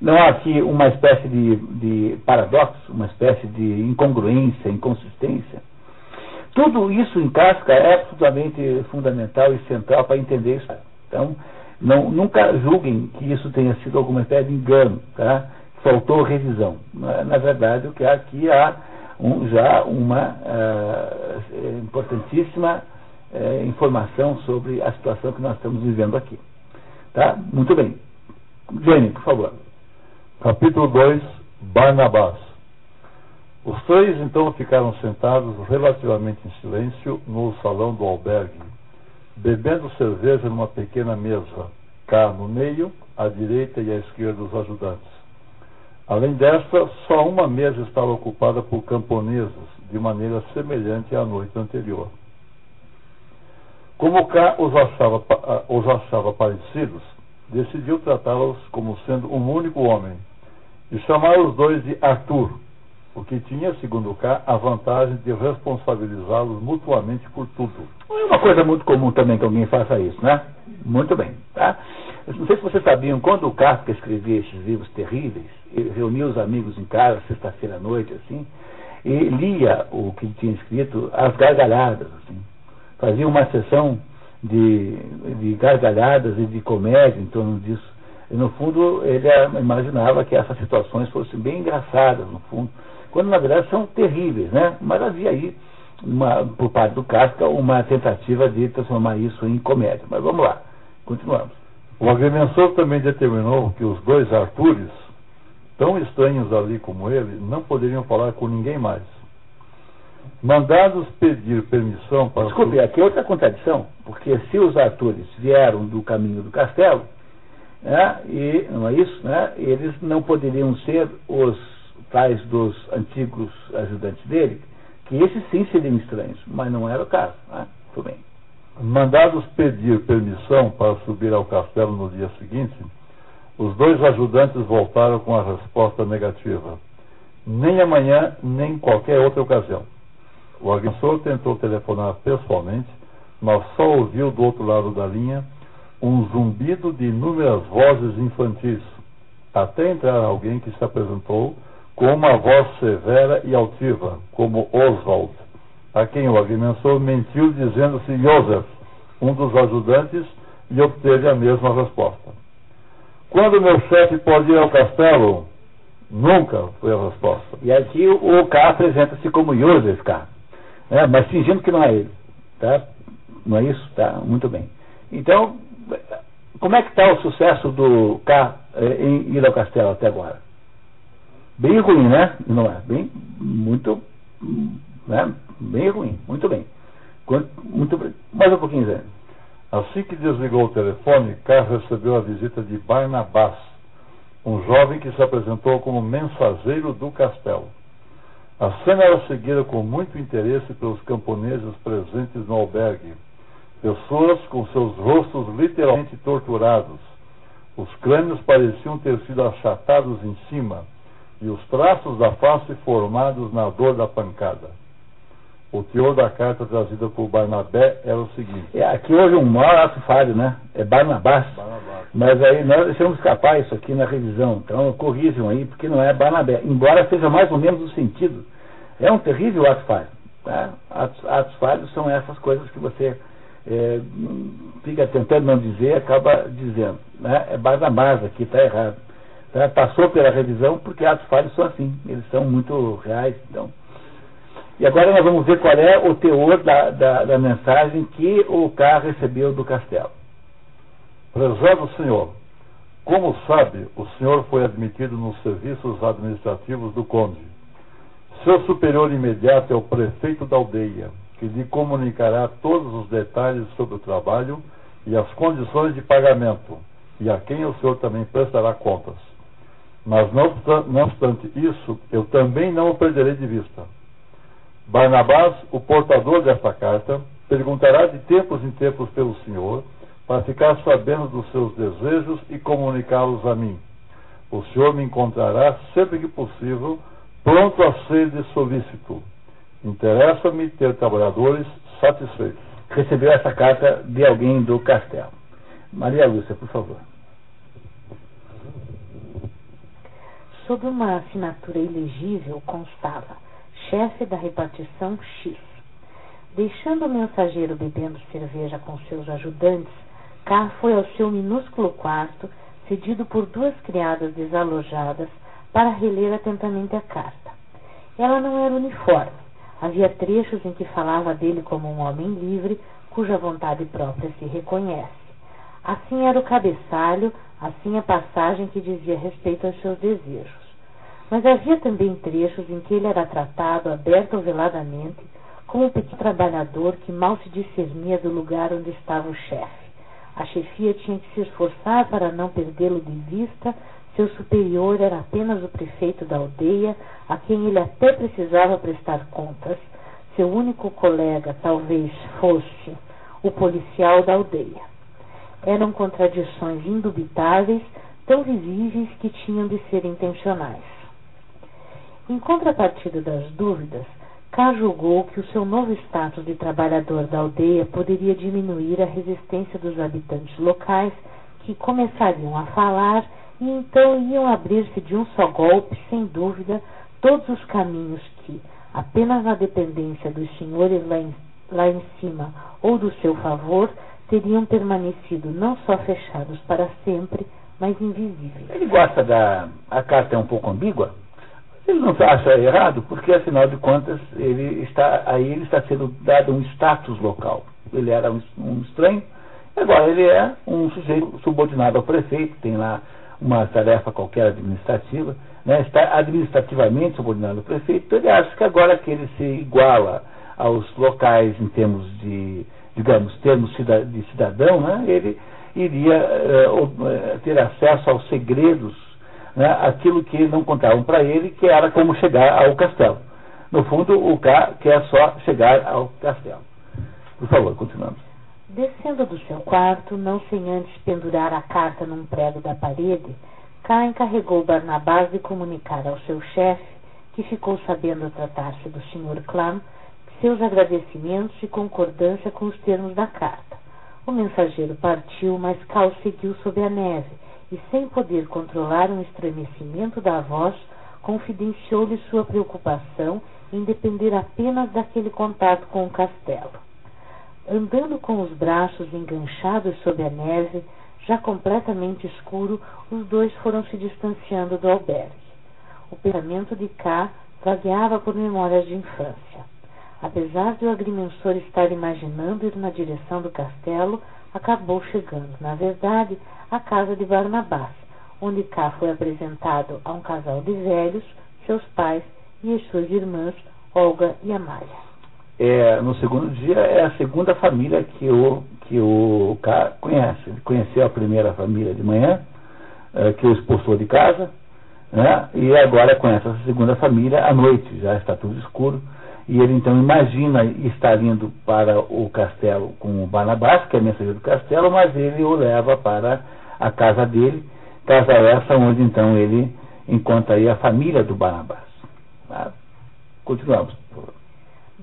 Não há aqui uma espécie de, de paradoxo, uma espécie de incongruência, inconsistência. Tudo isso em casca é absolutamente fundamental e central para entender isso. Então, não, nunca julguem que isso tenha sido alguma espécie de engano, tá? faltou revisão. Na verdade, o que há aqui há um, já uma uh, importantíssima uh, informação sobre a situação que nós estamos vivendo aqui. Tá? Muito bem. Jenny, por favor. Capítulo 2 Barnabás Os três então ficaram sentados relativamente em silêncio no salão do albergue, bebendo cerveja numa pequena mesa, cá no meio, à direita e à esquerda dos ajudantes. Além desta, só uma mesa estava ocupada por camponeses, de maneira semelhante à noite anterior. Como cá os achava, os achava parecidos, decidiu tratá-los como sendo um único homem e chamar os dois de Arthur, o que tinha, segundo K, a vantagem de responsabilizá-los mutuamente por tudo. É uma coisa muito comum também que alguém faça isso, né? Muito bem, tá? Não sei se vocês sabiam, quando o Kafka escrevia esses livros terríveis, ele reunia os amigos em casa, sexta-feira à noite, assim, e lia o que tinha escrito às gargalhadas, assim. Fazia uma sessão de, de gargalhadas e de comédia em torno disso E, no fundo, ele imaginava que essas situações fossem bem engraçadas, no fundo, quando na verdade são terríveis, né? Mas havia aí, uma, por parte do Kafka, uma tentativa de transformar isso em comédia. Mas vamos lá, continuamos. O agrimensor também determinou que os dois Artures, tão estranhos ali como ele, não poderiam falar com ninguém mais. Mandados pedir permissão para. Desculpe, aqui é outra contradição, porque se os Artures vieram do caminho do castelo, né, e não é isso, né, eles não poderiam ser os tais dos antigos ajudantes dele, que esses sim seriam estranhos, mas não era o caso. Né? Tudo bem. Mandados pedir permissão para subir ao castelo no dia seguinte, os dois ajudantes voltaram com a resposta negativa. Nem amanhã, nem em qualquer outra ocasião. O agressor tentou telefonar pessoalmente, mas só ouviu do outro lado da linha um zumbido de inúmeras vozes infantis, até entrar alguém que se apresentou com uma voz severa e altiva, como Oswald, a quem o agrimensor mentiu dizendo-se Joseph, um dos ajudantes, e obteve a mesma resposta. Quando meu chefe pode ir ao castelo? Nunca foi a resposta. E aqui o K apresenta-se como Joseph K, né? mas fingindo que não é ele. Tá? Não é isso? Tá, muito bem. Então, como é que está o sucesso do K eh, em ir ao castelo até agora? Bem ruim, né? Não é? Bem, muito, né? Bem ruim. Muito bem. Muito, mais um pouquinho, Zé. Assim que desligou o telefone, Carlos recebeu a visita de Barnabás, um jovem que se apresentou como mensageiro do castelo. A cena era seguida com muito interesse pelos camponeses presentes no albergue. Pessoas com seus rostos literalmente torturados. Os crânios pareciam ter sido achatados em cima e os traços da face formados na dor da pancada. O teor da carta trazida por Barnabé era o seguinte. É, aqui houve um maior ato falho, né? É Barnabás. Barnabás. Mas aí nós deixamos escapar isso aqui na revisão. Então corrijam aí, porque não é Barnabé. Embora seja mais ou menos o sentido. É um terrível ato falho. Tá? Atos, atos falhos são essas coisas que você é, fica tentando não dizer acaba dizendo. Né? É Barnabás aqui, está errado. Tá? Passou pela revisão porque atos falhos são assim, eles são muito reais. Então. E agora nós vamos ver qual é o teor da, da, da mensagem que o K recebeu do castelo. Prezado senhor, como sabe, o senhor foi admitido nos serviços administrativos do conde. Seu superior imediato é o prefeito da aldeia, que lhe comunicará todos os detalhes sobre o trabalho e as condições de pagamento, e a quem o senhor também prestará contas. Mas, não, não obstante isso, eu também não o perderei de vista. Barnabás, o portador desta carta, perguntará de tempos em tempos pelo Senhor, para ficar sabendo dos seus desejos e comunicá-los a mim. O Senhor me encontrará, sempre que possível, pronto a ser de solícito. Interessa-me ter trabalhadores satisfeitos. Recebeu essa carta de alguém do castelo. Maria Lúcia, por favor. Sob uma assinatura ilegível constava chefe da repartição X. Deixando o mensageiro bebendo cerveja com seus ajudantes, K foi ao seu minúsculo quarto, cedido por duas criadas desalojadas, para reler atentamente a carta. Ela não era uniforme. Havia trechos em que falava dele como um homem livre, cuja vontade própria se reconhece. Assim era o cabeçalho, assim a passagem que dizia respeito aos seus desejos. Mas havia também trechos em que ele era tratado, aberto ou veladamente, como um pequeno trabalhador que mal se discernia do lugar onde estava o chefe. A chefia tinha que se esforçar para não perdê-lo de vista. Seu superior era apenas o prefeito da aldeia, a quem ele até precisava prestar contas. Seu único colega talvez fosse o policial da aldeia. Eram contradições indubitáveis, tão visíveis que tinham de ser intencionais. Em contrapartida das dúvidas, K julgou que o seu novo status de trabalhador da aldeia poderia diminuir a resistência dos habitantes locais, que começariam a falar e então iam abrir-se de um só golpe, sem dúvida, todos os caminhos que, apenas na dependência dos senhores lá em, lá em cima ou do seu favor, teriam permanecido não só fechados para sempre, mas invisíveis. Ele gosta da. A carta é um pouco ambígua. Ele não acha errado, porque afinal de contas ele está aí ele está sendo dado um status local. Ele era um, um estranho, agora ele é um sujeito subordinado ao prefeito, tem lá uma tarefa qualquer administrativa, né, está administrativamente subordinado ao prefeito, então ele acha que agora que ele se iguala aos locais em termos de, digamos, termos de cidadão, né, ele iria uh, ter acesso aos segredos, né, aquilo que não contavam para ele, que era como chegar ao castelo. No fundo, o K quer só chegar ao castelo. Por favor, continuamos. Descendo do seu quarto, não sem antes pendurar a carta num prego da parede, K encarregou Barnabás de comunicar ao seu chefe, que ficou sabendo tratar-se do Sr. Clam, seus agradecimentos e concordância com os termos da carta. O mensageiro partiu, mas Cal seguiu sob a neve e, sem poder controlar um estremecimento da voz, confidenciou-lhe sua preocupação em depender apenas daquele contato com o castelo. Andando com os braços enganchados sob a neve, já completamente escuro, os dois foram se distanciando do albergue. O pensamento de K vagueava por memórias de infância. Apesar de o agrimensor estar imaginando ir na direção do castelo, acabou chegando, na verdade, à casa de Barnabás, onde cá foi apresentado a um casal de velhos, seus pais e as suas irmãs, Olga e Amália. É, no segundo dia é a segunda família que o que o K conhece. Ele conheceu a primeira família de manhã, é, que o expulsou de casa, né? e agora conhece essa segunda família à noite, já está tudo escuro e ele então imagina estar indo para o castelo com o Barnabás, que é mensageiro do castelo, mas ele o leva para a casa dele, casa essa onde então ele encontra aí a família do Barnabás. Tá? Continuamos.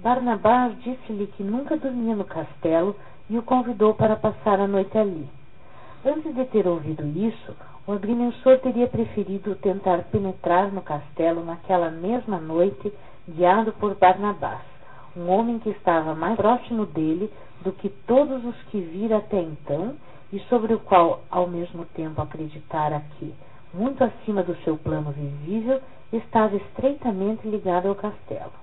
Barnabás disse-lhe que nunca dormia no castelo e o convidou para passar a noite ali. Antes de ter ouvido isso, o agrimensor teria preferido tentar penetrar no castelo naquela mesma noite guiado por Barnabás, um homem que estava mais próximo dele do que todos os que vira até então e sobre o qual, ao mesmo tempo, acreditara que, muito acima do seu plano visível, estava estreitamente ligado ao castelo.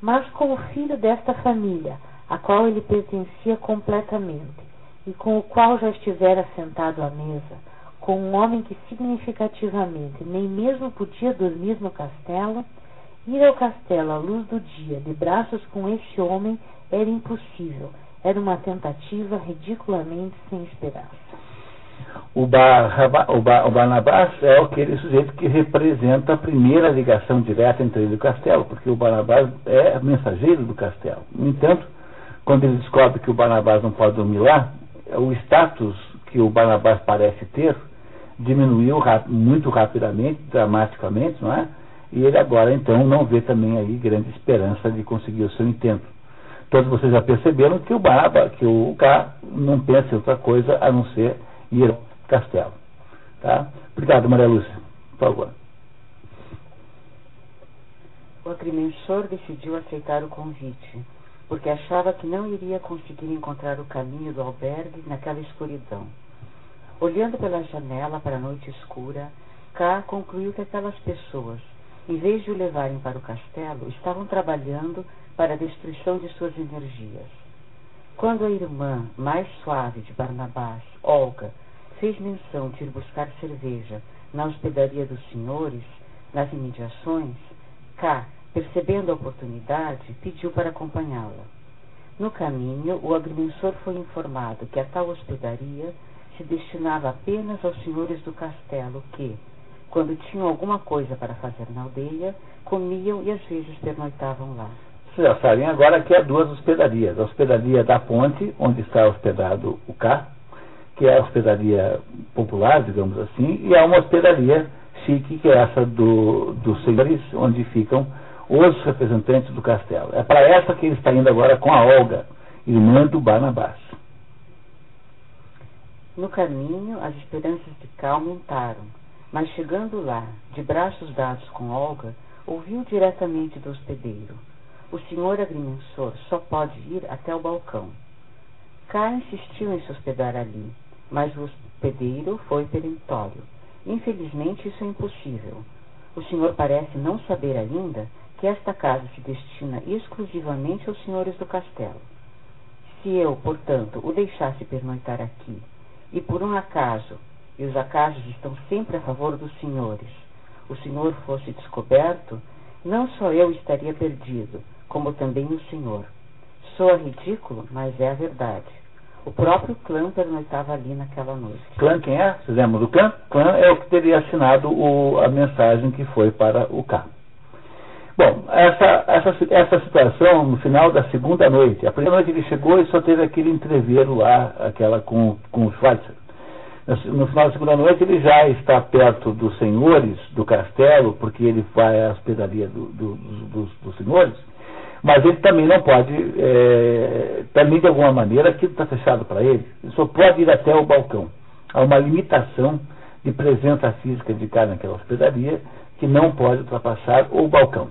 Mas com o filho desta família, a qual ele pertencia completamente, e com o qual já estivera sentado à mesa, com um homem que significativamente nem mesmo podia dormir no castelo, Ir ao castelo à luz do dia, de braços com esse homem, era impossível. Era uma tentativa ridiculamente sem esperança. O, o, o Barnabás é aquele sujeito que representa a primeira ligação direta entre ele e o castelo, porque o Barnabás é mensageiro do castelo. No entanto, quando ele descobre que o Barnabás não pode dormir lá, o status que o Barnabás parece ter diminuiu muito rapidamente, dramaticamente, não é? e ele agora então não vê também aí grande esperança de conseguir o seu intento. Todos vocês já perceberam que o Barba, que o K não pensa em outra coisa a não ser ir ao castelo. Tá? Obrigado, Maria Lúcia. Por favor. O agrimensor decidiu aceitar o convite, porque achava que não iria conseguir encontrar o caminho do albergue naquela escuridão. Olhando pela janela para a noite escura, K concluiu que aquelas pessoas, em vez de o levarem para o castelo, estavam trabalhando para a destruição de suas energias. Quando a irmã mais suave de Barnabás, Olga, fez menção de ir buscar cerveja na hospedaria dos senhores, nas imediações, K, percebendo a oportunidade, pediu para acompanhá-la. No caminho, o agrimensor foi informado que a tal hospedaria se destinava apenas aos senhores do castelo que, quando tinham alguma coisa para fazer na aldeia, comiam e às vezes pernoitavam lá. Vocês já sabem agora que há duas hospedarias. A hospedaria da ponte, onde está hospedado o K, que é a hospedaria popular, digamos assim, e há uma hospedaria chique, que é essa do, dos senhores, onde ficam os representantes do castelo. É para essa que ele está indo agora com a Olga, irmã do Barnabás. No caminho, as esperanças de K aumentaram mas chegando lá, de braços dados com Olga, ouviu diretamente do hospedeiro: O senhor agrimensor só pode ir até o balcão. K insistiu em se hospedar ali, mas o hospedeiro foi peremptório. Infelizmente, isso é impossível. O senhor parece não saber ainda que esta casa se destina exclusivamente aos senhores do castelo. Se eu, portanto, o deixasse pernoitar aqui, e por um acaso, e os acasos estão sempre a favor dos senhores, o senhor fosse descoberto, não só eu estaria perdido, como também o senhor. Soa ridículo, mas é a verdade. O próprio clã pernoitava ali naquela noite. Clã quem é? Vocês lembram do clã? Clã é o que teria assinado o, a mensagem que foi para o K. Bom, essa, essa, essa situação no final da segunda noite. A primeira noite ele chegou e só teve aquele entreveiro lá, aquela com, com o Schweitzer. No final da segunda noite ele já está perto dos senhores do castelo, porque ele vai à hospedaria do, do, dos senhores mas ele também não pode, é, também de alguma maneira, aquilo está fechado para ele, ele só pode ir até o balcão. Há uma limitação de presença física de cá naquela hospedaria que não pode ultrapassar o balcão.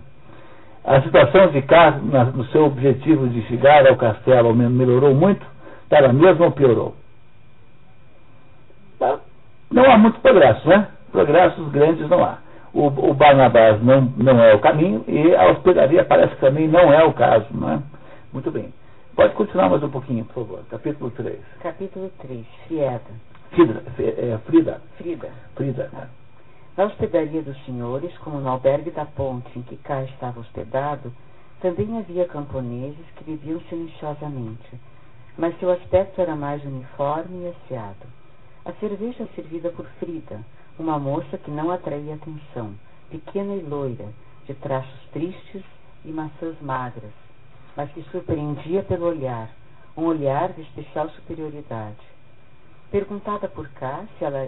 A situação de cá, no seu objetivo de chegar ao castelo, melhorou muito? Na mesma ou piorou? Não há muito progresso, né? Progressos grandes não há o, o Barnabás não, não é o caminho e a hospedaria parece que também não é o caso, não é? Muito bem. Pode continuar mais um pouquinho, por favor. Capítulo 3. Capítulo 3. Frieda. Frida. É, Frida. Frida. Frida. Na hospedaria dos senhores, como no albergue da ponte em que cá estava hospedado, também havia camponeses que viviam silenciosamente, mas seu aspecto era mais uniforme e asseado. A cerveja servida por Frida, uma moça que não atraía atenção, pequena e loira, de traços tristes e maçãs magras, mas que surpreendia pelo olhar, um olhar de especial superioridade. Perguntada por cá se ela,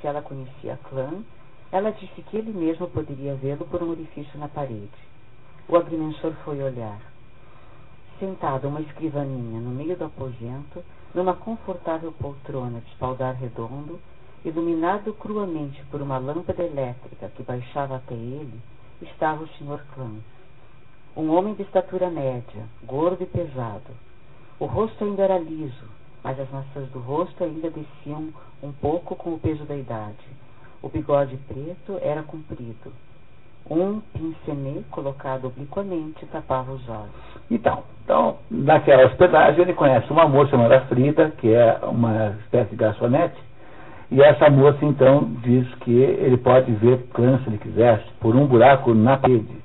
se ela conhecia clã, ela disse que ele mesmo poderia vê-lo por um orifício na parede. O agrimensor foi olhar. Sentado uma escrivaninha no meio do aposento, numa confortável poltrona de espaldar redondo, Iluminado cruamente por uma lâmpada elétrica que baixava até ele, estava o Sr. Clã. Um homem de estatura média, gordo e pesado. O rosto ainda era liso, mas as maçãs do rosto ainda desciam um pouco com o peso da idade. O bigode preto era comprido. Um pincenê colocado obliquamente tapava os olhos. Então, então, naquela hospedagem ele conhece uma moça chamada Frida, que é uma espécie de garçonete, e essa moça então diz que ele pode ver clã se ele quisesse por um buraco na parede.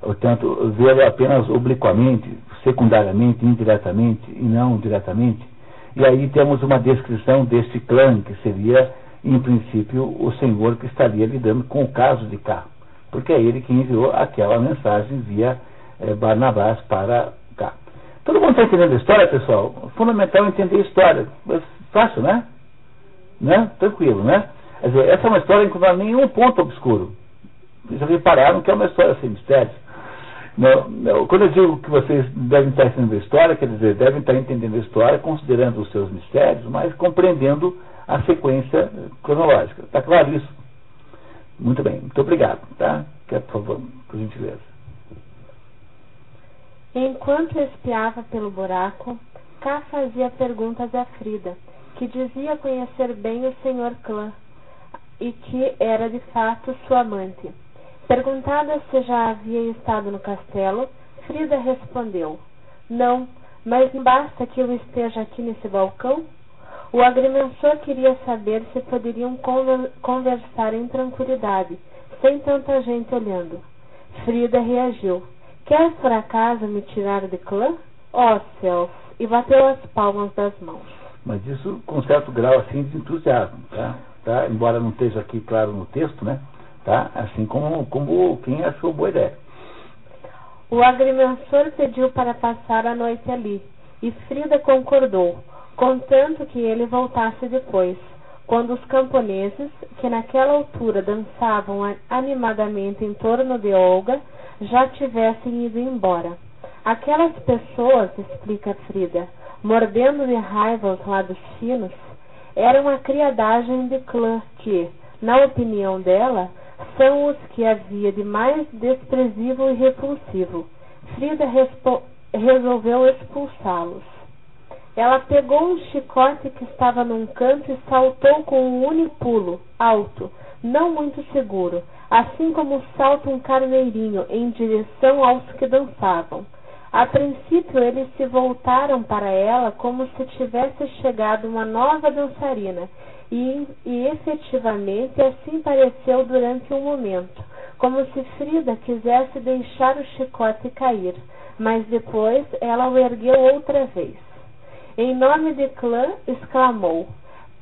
Portanto, vê-lo apenas obliquamente, secundariamente, indiretamente e não diretamente. E aí temos uma descrição deste clã, que seria, em princípio, o senhor que estaria lidando com o caso de cá. Porque é ele que enviou aquela mensagem via eh, Barnabás para cá. Todo mundo está entendendo a história, pessoal? Fundamental entender a história. Fácil, né? Né? Tranquilo, né? Dizer, essa é uma história que não há nenhum ponto obscuro. Vocês repararam que é uma história sem mistério. quando eu digo que vocês devem estar entendendo a história, quer dizer, devem estar entendendo a história considerando os seus mistérios, mas compreendendo a sequência cronológica. Está claro isso? Muito bem, muito obrigado. Tá? Quer, por favor, por gentileza. Enquanto espiava pelo buraco, Cá fazia perguntas a Frida que dizia conhecer bem o Sr. Clã e que era de fato sua amante. Perguntada se já havia estado no castelo, Frida respondeu: Não, mas não basta que eu esteja aqui nesse balcão? O agrimensor queria saber se poderiam conversar em tranquilidade, sem tanta gente olhando. Frida reagiu: Quer por acaso me tirar de clã? Ó oh, céus! E bateu as palmas das mãos mas isso com certo grau assim de entusiasmo, tá? tá? Embora não esteja aqui claro no texto, né? Tá? Assim como, como quem achou boa ideia. O agrimensor pediu para passar a noite ali, e Frida concordou, contanto que ele voltasse depois, quando os camponeses, que naquela altura dançavam animadamente em torno de Olga, já tivessem ido embora. Aquelas pessoas, explica Frida, mordendo de raiva os lábios finos, era uma criadagem de clã que, na opinião dela, são os que havia de mais desprezível e repulsivo. Frida resolveu expulsá-los. Ela pegou um chicote que estava num canto e saltou com um unipulo, alto, não muito seguro, assim como salta um carneirinho em direção aos que dançavam. A princípio eles se voltaram para ela como se tivesse chegado uma nova dançarina, e, e efetivamente assim pareceu durante um momento, como se Frida quisesse deixar o chicote cair, mas depois ela o ergueu outra vez. Em nome de clã, exclamou: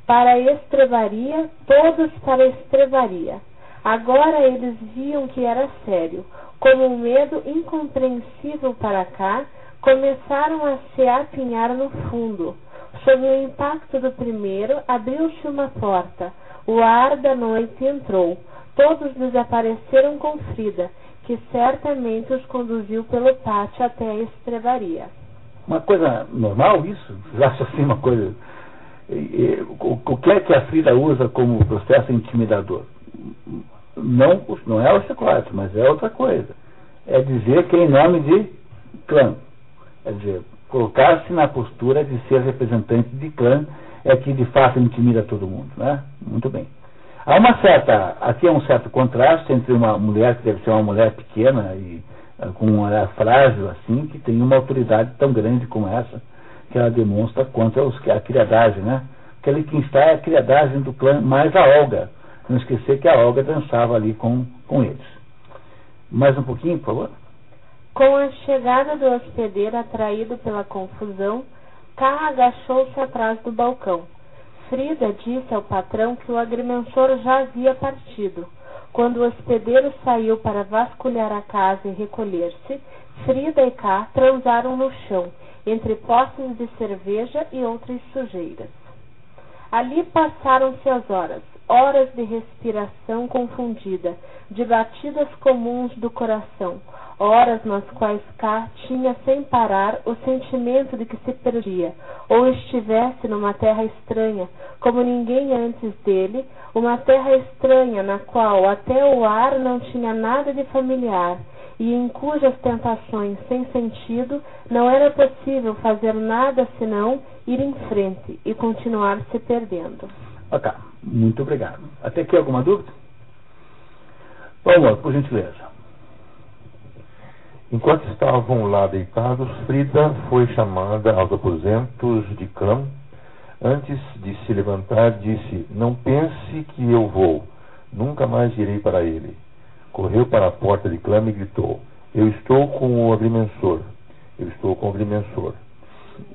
Para a estrebaria, todos para a estrebaria. Agora eles viam que era sério. Como um medo incompreensível para cá, começaram a se apinhar no fundo. Sob o impacto do primeiro, abriu-se uma porta. O ar da noite entrou. Todos desapareceram com Frida, que certamente os conduziu pelo pátio até a estrebaria. Uma coisa normal isso? Vocês acham assim uma coisa. O que é que a Frida usa como processo intimidador? Não, não é o chicote, mas é outra coisa. É dizer que é em nome de clã. É dizer, colocar-se na postura de ser representante de clã é que de fato intimida todo mundo. Né? Muito bem. Há uma certa, aqui é um certo contraste entre uma mulher que deve ser uma mulher pequena e com um olhar frágil assim, que tem uma autoridade tão grande como essa, que ela demonstra contra os, a criadagem, né? Porque ali quem está é a criadagem do clã, mais a Olga. Não esquecer que a Olga dançava ali com, com eles. Mais um pouquinho, por favor. Com a chegada do hospedeiro atraído pela confusão, K agachou-se atrás do balcão. Frida disse ao patrão que o agrimensor já havia partido. Quando o hospedeiro saiu para vasculhar a casa e recolher-se, Frida e Cá transaram no chão, entre poços de cerveja e outras sujeiras. Ali passaram-se as horas, horas de respiração confundida, de batidas comuns do coração, horas nas quais K tinha sem parar o sentimento de que se perdia, ou estivesse numa terra estranha, como ninguém antes dele, uma terra estranha na qual até o ar não tinha nada de familiar, e em cujas tentações sem sentido não era possível fazer nada senão ir em frente e continuar se perdendo. Ok, muito obrigado. Até aqui alguma dúvida? Vamos, por gentileza. Enquanto estavam lá deitados, Frida foi chamada aos aposentos de clã. Antes de se levantar, disse: Não pense que eu vou, nunca mais irei para ele. Correu para a porta de clã e gritou: Eu estou com o agrimensor. Eu estou com o agrimensor.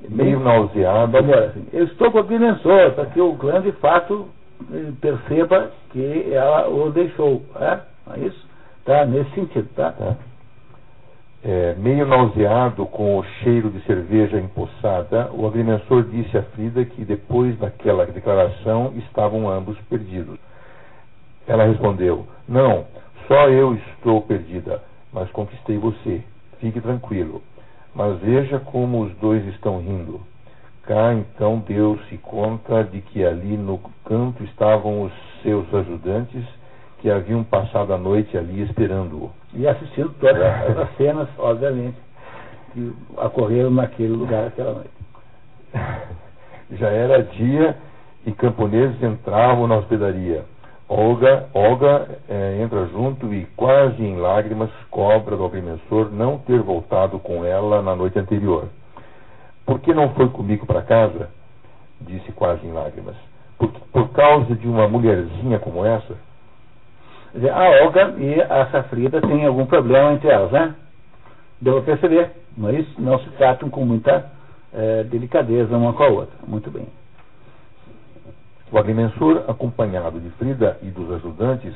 Meio nauseado. Assim, eu estou com o agrimensor, para que o clã de fato eh, perceba que ela o deixou. É, é isso? Tá, nesse sentido, tá? tá é, meio nauseado com o cheiro de cerveja empoçada, o agrimensor disse a Frida que depois daquela declaração estavam ambos perdidos. Ela respondeu: Não, só eu estou perdida, mas conquistei você. Fique tranquilo. Mas veja como os dois estão rindo. Cá então deu-se conta de que ali no canto estavam os seus ajudantes que haviam passado a noite ali esperando-o. E assistindo todas as cenas, obviamente, que ocorreram naquele lugar aquela noite. Já era dia e camponeses entravam na hospedaria. Olga, Olga eh, entra junto e, quase em lágrimas, cobra do agrimensor não ter voltado com ela na noite anterior. Por que não foi comigo para casa? Disse quase em lágrimas. Por, por causa de uma mulherzinha como essa? a Olga e a Safrida têm algum problema entre elas, né? Deu a perceber, mas não se tratam com muita é, delicadeza uma com a outra. Muito bem. O agrimensor, acompanhado de Frida e dos ajudantes,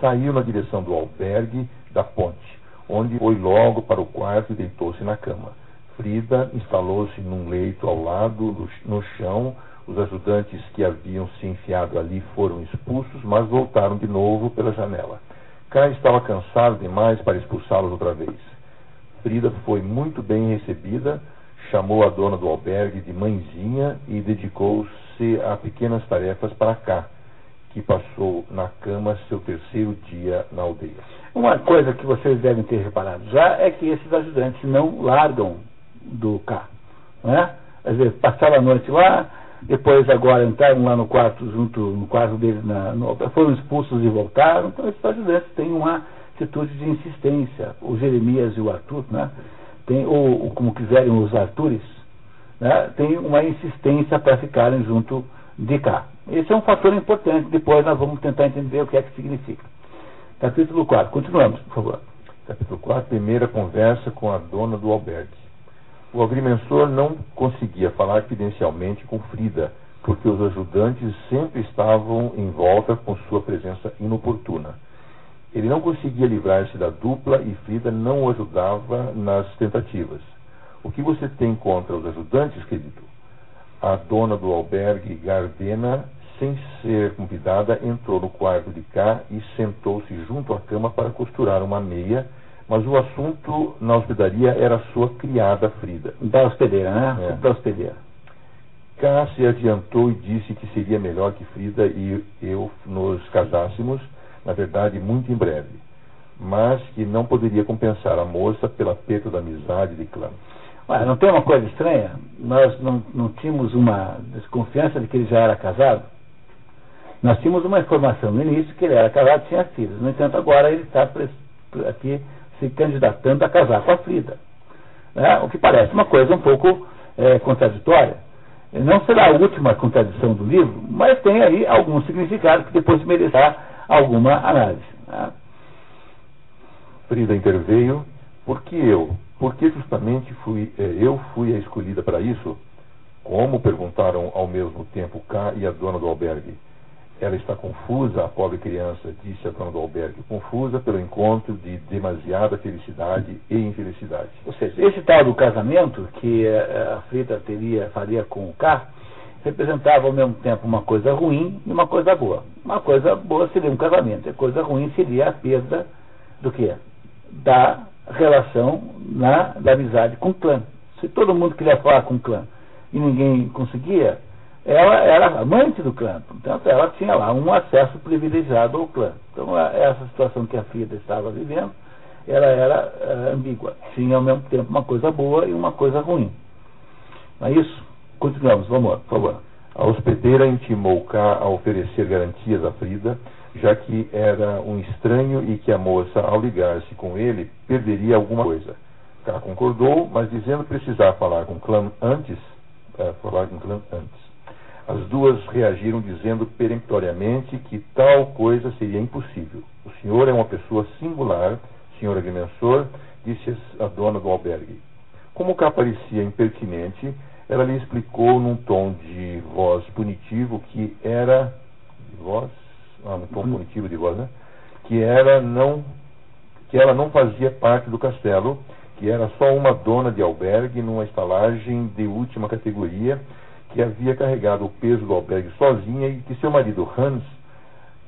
saiu na direção do albergue da ponte, onde foi logo para o quarto e deitou-se na cama. Frida instalou-se num leito ao lado, no chão, os ajudantes que haviam se enfiado ali foram expulsos, mas voltaram de novo pela janela. Kai estava cansado demais para expulsá-los outra vez. Frida foi muito bem recebida, chamou a dona do albergue de mãezinha e dedicou-se a pequenas tarefas para cá, que passou na cama seu terceiro dia na aldeia. Uma coisa que vocês devem ter reparado já é que esses ajudantes não largam do cá. Não é? Quer dizer, passaram a noite lá, depois agora entraram lá no quarto, junto no quarto deles, na, no, foram expulsos e voltaram. Então esses ajudantes têm uma atitude de insistência. O Jeremias e o Arthur, né? Tem, ou, como quiserem os Artures, né? tem uma insistência para ficarem junto de cá. Esse é um fator importante. Depois nós vamos tentar entender o que é que significa. Capítulo 4. Continuamos, por favor. Capítulo 4, primeira conversa com a dona do albergue. O agrimensor não conseguia falar fidencialmente com Frida, porque os ajudantes sempre estavam em volta com sua presença inoportuna. Ele não conseguia livrar-se da dupla e Frida não o ajudava nas tentativas. O que você tem contra os ajudantes, querido? A dona do albergue, Gardena, sem ser convidada, entrou no quarto de cá e sentou-se junto à cama para costurar uma meia, mas o assunto na hospedaria era sua criada Frida. Da hospedeira, né? É. Da hospedeira. Cá se adiantou e disse que seria melhor que Frida e eu nos casássemos, na verdade, muito em breve, mas que não poderia compensar a moça pela perda da amizade de clã. Ué, não tem uma coisa estranha? Nós não, não tínhamos uma desconfiança de que ele já era casado? Nós tínhamos uma informação no início que ele era casado e tinha filhos. No entanto, agora ele está aqui se candidatando a casar com a Frida. Né? O que parece uma coisa um pouco é, contraditória. Não será a última contradição do livro, mas tem aí algum significado que depois merecerá alguma análise. Né? Frida interveio. Por que eu? Porque justamente fui, é, eu fui a escolhida para isso? Como? perguntaram ao mesmo tempo K e a dona do albergue. Ela está confusa, a pobre criança, disse a dona do albergue, confusa pelo encontro de demasiada felicidade e infelicidade. Ou seja, esse tal do casamento que eh, a Frida teria, faria com o K, representava ao mesmo tempo uma coisa ruim e uma coisa boa. Uma coisa boa seria um casamento, e coisa ruim seria a perda do que? Da relação na, da amizade com o clã. Se todo mundo queria falar com o clã e ninguém conseguia, ela era amante do clã, portanto ela tinha lá um acesso privilegiado ao clã. Então essa situação que a Frida estava vivendo, ela era uh, ambígua, tinha ao mesmo tempo uma coisa boa e uma coisa ruim. Não é isso? Continuamos, vamos, por favor. A hospedeira intimou K a oferecer garantias a Frida, já que era um estranho e que a moça, ao ligar-se com ele, perderia alguma coisa. K concordou, mas dizendo precisar falar com o clã antes, é, falar com antes. As duas reagiram dizendo peremptoriamente que tal coisa seria impossível. O senhor é uma pessoa singular, senhor agrimensor, disse a dona do albergue. Como cá parecia impertinente, ela lhe explicou num tom de voz punitivo que era. De voz? Ah, num tom uhum. punitivo de voz, né? Que era não. que ela não fazia parte do castelo, que era só uma dona de albergue numa estalagem de última categoria que havia carregado o peso do albergue sozinha e que seu marido Hans,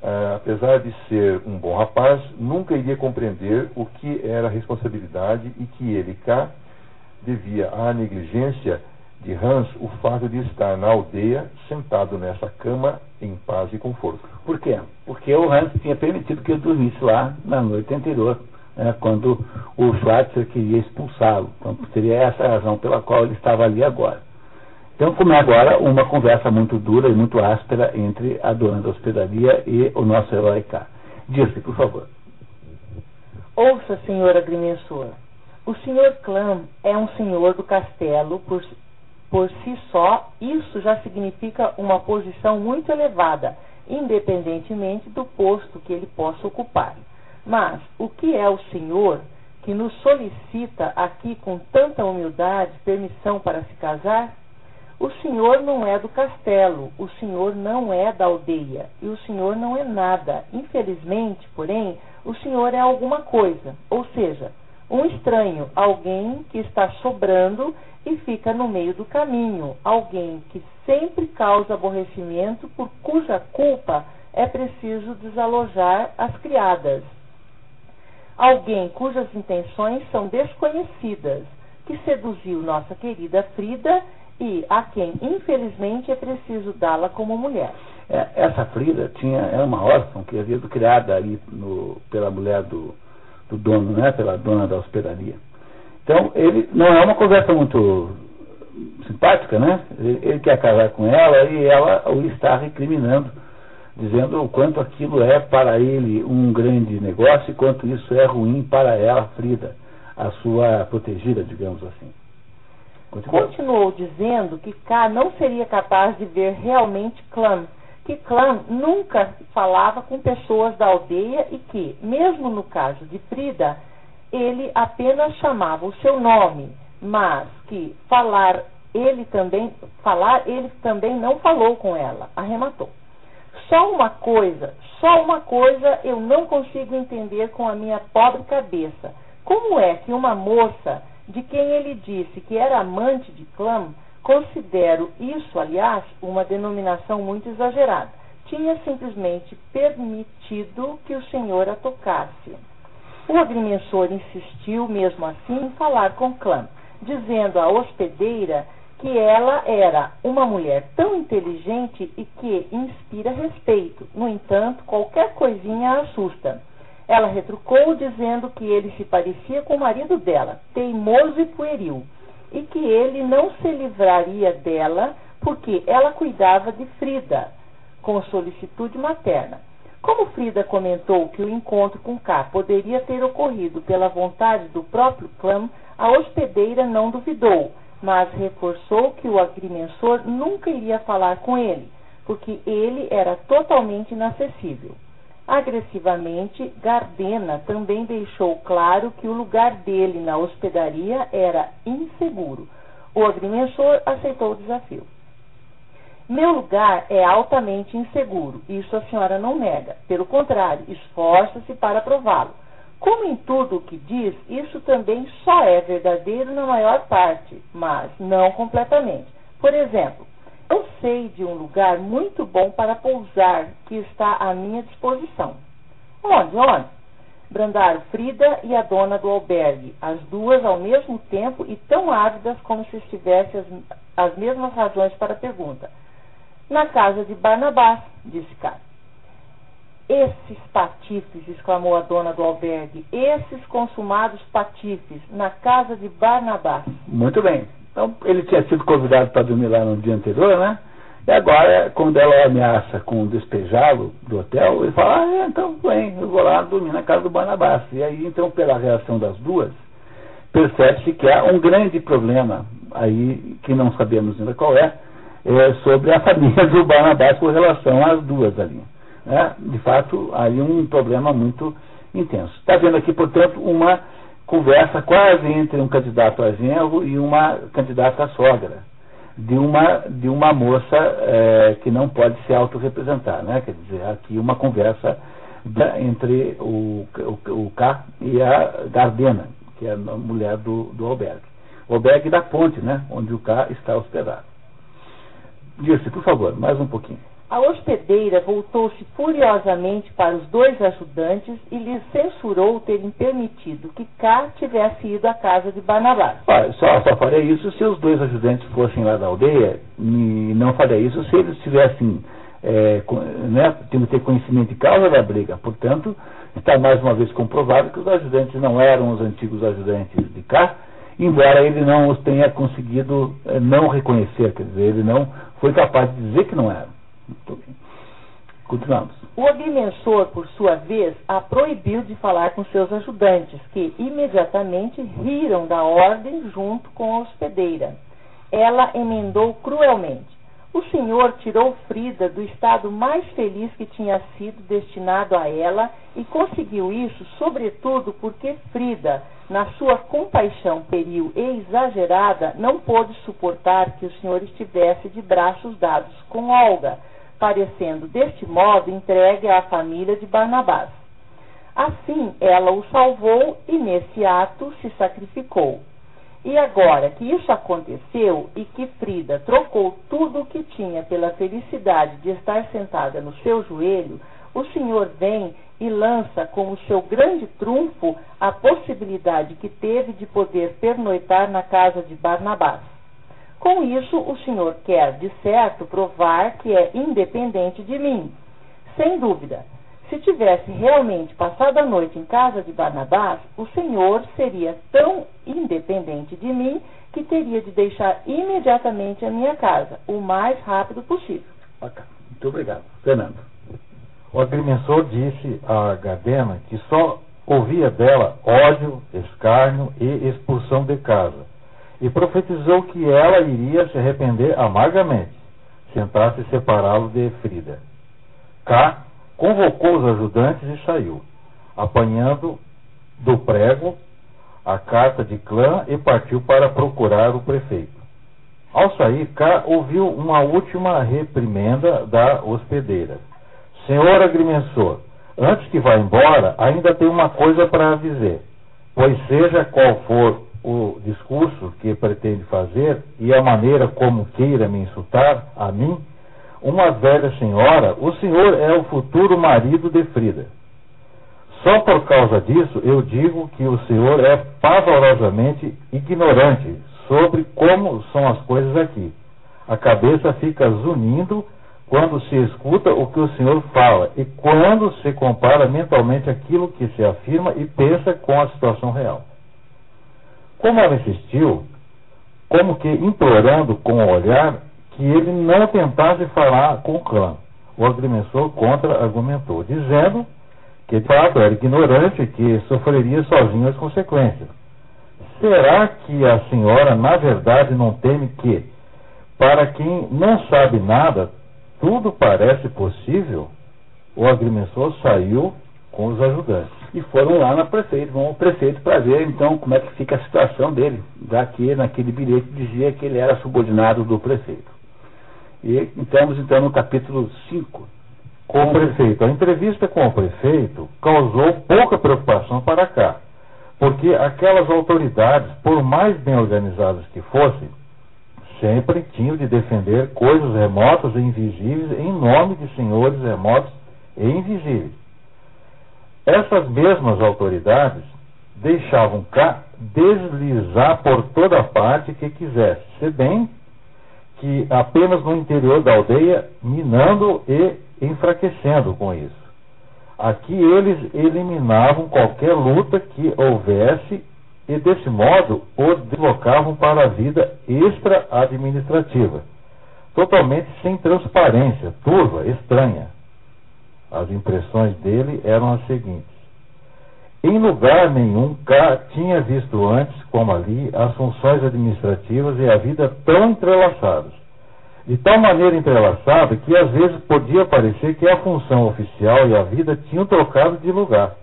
ah, apesar de ser um bom rapaz, nunca iria compreender o que era responsabilidade e que ele cá devia à negligência de Hans o fato de estar na aldeia sentado nessa cama em paz e conforto. Por quê? Porque o Hans tinha permitido que ele dormisse lá na noite anterior, né, quando o Schweitzer queria expulsá-lo. Então seria essa a razão pela qual ele estava ali agora. Então, como é agora uma conversa muito dura e muito áspera entre a dona da hospedaria e o nosso herói K. Diz-se, por favor. Ouça, senhor agrimensor. O senhor Clam é um senhor do castelo por, por si só. Isso já significa uma posição muito elevada, independentemente do posto que ele possa ocupar. Mas o que é o senhor que nos solicita aqui com tanta humildade permissão para se casar? O senhor não é do castelo, o senhor não é da aldeia, e o senhor não é nada. Infelizmente, porém, o senhor é alguma coisa, ou seja, um estranho, alguém que está sobrando e fica no meio do caminho, alguém que sempre causa aborrecimento, por cuja culpa é preciso desalojar as criadas. Alguém cujas intenções são desconhecidas, que seduziu nossa querida Frida e a quem, infelizmente, é preciso dá-la como mulher. É, essa Frida tinha, era uma órfã que havia sido criada ali no, pela mulher do, do dono, né, pela dona da hospedaria. Então, ele não é uma conversa muito simpática, né? Ele, ele quer casar com ela e ela o está recriminando, dizendo o quanto aquilo é para ele um grande negócio e quanto isso é ruim para ela, Frida, a sua protegida, digamos assim. Continuou dizendo que K não seria capaz de ver realmente Clã, que Clã nunca falava com pessoas da aldeia e que, mesmo no caso de Frida, ele apenas chamava o seu nome, mas que falar ele também falar ele também não falou com ela, arrematou. Só uma coisa, só uma coisa eu não consigo entender com a minha pobre cabeça. Como é que uma moça de quem ele disse que era amante de Clam, considero isso, aliás, uma denominação muito exagerada, tinha simplesmente permitido que o senhor a tocasse. O agrimensor insistiu, mesmo assim, em falar com Clam, dizendo à hospedeira que ela era uma mulher tão inteligente e que inspira respeito. No entanto, qualquer coisinha a assusta. Ela retrucou, dizendo que ele se parecia com o marido dela, teimoso e pueril, e que ele não se livraria dela porque ela cuidava de Frida, com solicitude materna. Como Frida comentou que o encontro com K poderia ter ocorrido pela vontade do próprio Clam, a hospedeira não duvidou, mas reforçou que o agrimensor nunca iria falar com ele, porque ele era totalmente inacessível. Agressivamente, Gardena também deixou claro que o lugar dele na hospedaria era inseguro. O agrimensor aceitou o desafio. Meu lugar é altamente inseguro, isso a senhora não nega. Pelo contrário, esforça-se para prová-lo. Como em tudo o que diz, isso também só é verdadeiro na maior parte, mas não completamente. Por exemplo, eu sei de um lugar muito bom para pousar que está à minha disposição. Onde? Onde? Brandaram Frida e a dona do albergue, as duas ao mesmo tempo e tão ávidas como se estivessem as, as mesmas razões para a pergunta. Na casa de Barnabás, disse Cássio. Esses patifes, exclamou a dona do albergue, esses consumados patifes, na casa de Barnabás. Muito bem. Então, ele tinha sido convidado para dormir lá no dia anterior, né? E agora, quando ela ameaça com despejá-lo do hotel, ele fala, ah, então vem, eu vou lá dormir na casa do Barnabás. E aí, então, pela reação das duas, percebe-se que há um grande problema aí, que não sabemos ainda qual é, é sobre a família do Barnabás com relação às duas ali. Né? De fato, aí um problema muito intenso. Está vendo aqui, portanto, uma conversa quase entre um candidato a genro e uma candidata a sogra, de uma, de uma moça é, que não pode se autorrepresentar, né? quer dizer, aqui uma conversa entre o, o, o K e a Gardena, que é a mulher do, do albergue. O albergue da ponte, né? onde o K está hospedado. Disse, por favor, mais um pouquinho. A hospedeira voltou-se furiosamente para os dois ajudantes e lhes censurou terem permitido que K tivesse ido à casa de Barnabás. Ah, só, só faria isso se os dois ajudantes fossem lá da aldeia e não faria isso se eles tivessem, é, né, tendo ter conhecimento de causa da briga. Portanto, está mais uma vez comprovado que os ajudantes não eram os antigos ajudantes de K, embora ele não os tenha conseguido é, não reconhecer, quer dizer, ele não foi capaz de dizer que não eram. Continuamos. O agrimensor, por sua vez, a proibiu de falar com seus ajudantes, que imediatamente riram da ordem junto com a hospedeira. Ela emendou cruelmente. O senhor tirou Frida do estado mais feliz que tinha sido destinado a ela e conseguiu isso, sobretudo, porque Frida, na sua compaixão peril e exagerada, não pôde suportar que o senhor estivesse de braços dados com Olga parecendo deste modo entregue à família de Barnabás. Assim ela o salvou e nesse ato se sacrificou. E agora que isso aconteceu e que Frida trocou tudo o que tinha pela felicidade de estar sentada no seu joelho, o Senhor vem e lança como seu grande trunfo a possibilidade que teve de poder pernoitar na casa de Barnabás. Com isso, o senhor quer, de certo, provar que é independente de mim. Sem dúvida. Se tivesse realmente passado a noite em casa de Barnabás, o senhor seria tão independente de mim que teria de deixar imediatamente a minha casa, o mais rápido possível. Muito obrigado. Fernando. O agrimensor disse a Gardena que só ouvia dela ódio, escárnio e expulsão de casa, e profetizou que ela iria se arrepender amargamente, sentasse separá-lo de Frida. K convocou os ajudantes e saiu, apanhando do prego a carta de clã e partiu para procurar o prefeito. Ao sair, K ouviu uma última reprimenda da hospedeira. Senhor agrimensor, antes que vá embora, ainda tem uma coisa para dizer. Pois seja qual for o discurso que pretende fazer e a maneira como queira me insultar a mim, uma velha senhora, o senhor é o futuro marido de Frida. Só por causa disso eu digo que o senhor é pavorosamente ignorante sobre como são as coisas aqui. A cabeça fica zunindo quando se escuta o que o Senhor fala e quando se compara mentalmente aquilo que se afirma e pensa com a situação real. Como ela insistiu, como que implorando com o olhar que ele não tentasse falar com o clã, o agrimensor contra-argumentou, dizendo que de fato era ignorante e que sofreria sozinho as consequências. Será que a senhora, na verdade, não teme que, para quem não sabe nada, tudo parece possível? O agrimensor saiu com os ajudantes. E foram lá na prefeito, vão ao prefeito para ver então como é que fica a situação dele, já que naquele bilhete dizia que ele era subordinado do prefeito. E estamos então no capítulo 5. Com o prefeito. A entrevista com o prefeito causou pouca preocupação para cá porque aquelas autoridades, por mais bem organizadas que fossem, sempre tinham de defender coisas remotas e invisíveis em nome de senhores remotos e invisíveis. Essas mesmas autoridades deixavam cá deslizar por toda parte que quisesse, se bem que apenas no interior da aldeia, minando e enfraquecendo com isso. Aqui eles eliminavam qualquer luta que houvesse e, desse modo, o deslocavam para a vida extra-administrativa, totalmente sem transparência, turva, estranha. As impressões dele eram as seguintes. Em lugar nenhum cá tinha visto antes, como ali, as funções administrativas e a vida tão entrelaçadas de tal maneira entrelaçada que às vezes podia parecer que a função oficial e a vida tinham trocado de lugar.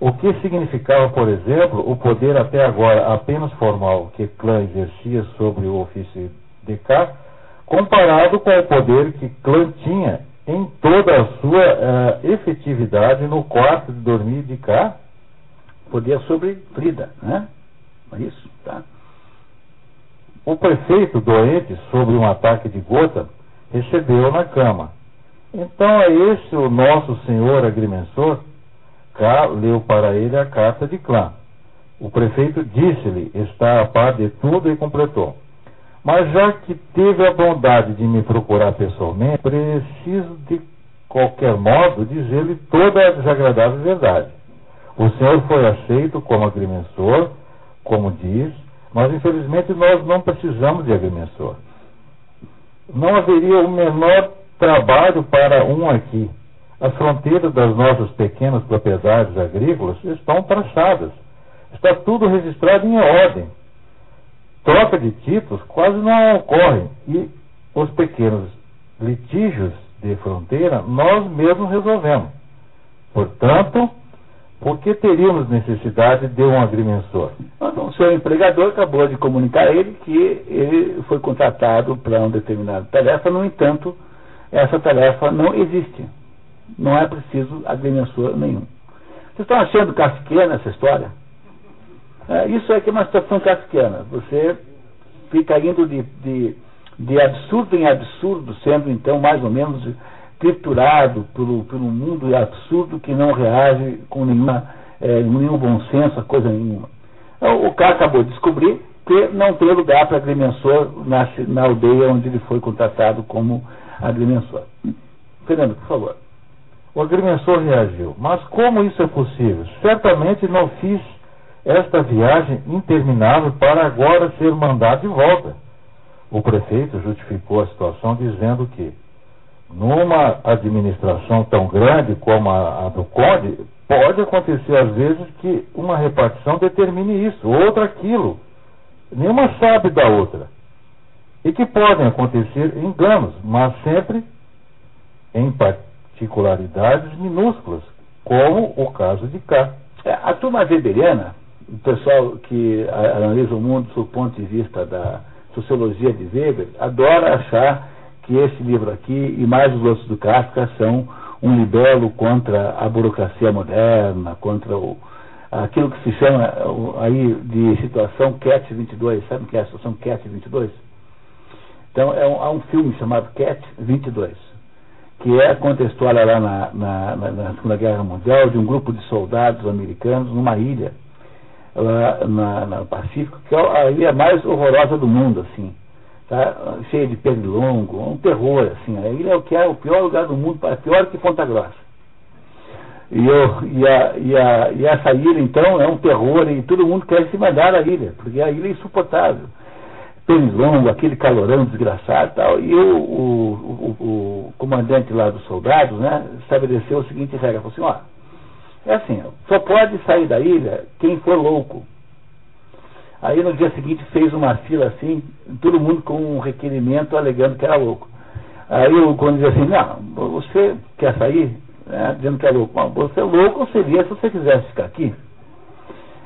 O que significava, por exemplo, o poder até agora apenas formal que Clã exercia sobre o ofício de K, comparado com o poder que Clã tinha em toda a sua uh, efetividade no quarto de dormir de K? Poder sobre Frida, né? É isso, tá? O prefeito, doente sobre um ataque de gota, recebeu na cama. Então é esse o nosso senhor agrimensor? Cá leu para ele a carta de clã. O prefeito disse-lhe, está a par de tudo e completou. Mas já que teve a bondade de me procurar pessoalmente, preciso de qualquer modo dizer-lhe toda a desagradável verdade. O senhor foi aceito como agrimensor, como diz, mas infelizmente nós não precisamos de agrimensor. Não haveria o menor trabalho para um aqui. As fronteiras das nossas pequenas propriedades agrícolas estão traçadas. Está tudo registrado em ordem. Troca de títulos quase não ocorre. E os pequenos litígios de fronteira nós mesmos resolvemos. Portanto, por que teríamos necessidade de um agrimensor? Então, o seu empregador acabou de comunicar a ele que ele foi contratado para uma determinada tarefa, no entanto, essa tarefa não existe. Não é preciso agrimensor nenhum. Vocês estão achando casqueana essa história? É, isso é que é uma situação casqueana. Você fica indo de, de, de absurdo em absurdo, sendo então mais ou menos triturado pelo, pelo mundo absurdo que não reage com nenhuma, é, nenhum bom senso, coisa nenhuma. Então, o cara acabou de descobrir que não tem lugar para agrimensor na, na aldeia onde ele foi contratado como agrimensor. Fernando, por favor. O agrimensor reagiu. Mas como isso é possível? Certamente não fiz esta viagem interminável para agora ser mandado de volta. O prefeito justificou a situação dizendo que, numa administração tão grande como a, a do Conde, pode acontecer às vezes que uma repartição determine isso, outra aquilo. Nenhuma sabe da outra. E que podem acontecer enganos, mas sempre em particularidades minúsculas, como o caso de cá. É, a turma weberiana, o pessoal que analisa o mundo do ponto de vista da sociologia de Weber, adora achar que esse livro aqui e mais os outros do Kafka são um libelo contra a burocracia moderna, contra o, aquilo que se chama aí de situação CAT 22, sabe o que é a situação CAT 22? Então, é um, há um filme chamado CAT 22, que é conta a história lá na, na, na, Segunda Guerra Mundial de um grupo de soldados americanos numa ilha, lá na, no Pacífico, que é a ilha mais horrorosa do mundo, assim, tá? cheia de pernilongo, um terror, assim. A ilha é o que é o pior lugar do mundo, pior que Ponta Grossa. E, eu, e, a, e, a, e essa ilha, então, é um terror e todo mundo quer se mandar da ilha, porque a ilha é insuportável pernilongo, aquele calorão desgraçado e tal. E o, o, o, comandante lá dos soldados, né, estabeleceu o seguinte regra, falou assim, ó, é assim, só pode sair da ilha quem for louco. Aí no dia seguinte fez uma fila assim, todo mundo com um requerimento alegando que era louco. Aí o quando dizia assim, não, você quer sair? Né, dizendo que é louco. Você é louco seria se você quisesse ficar aqui.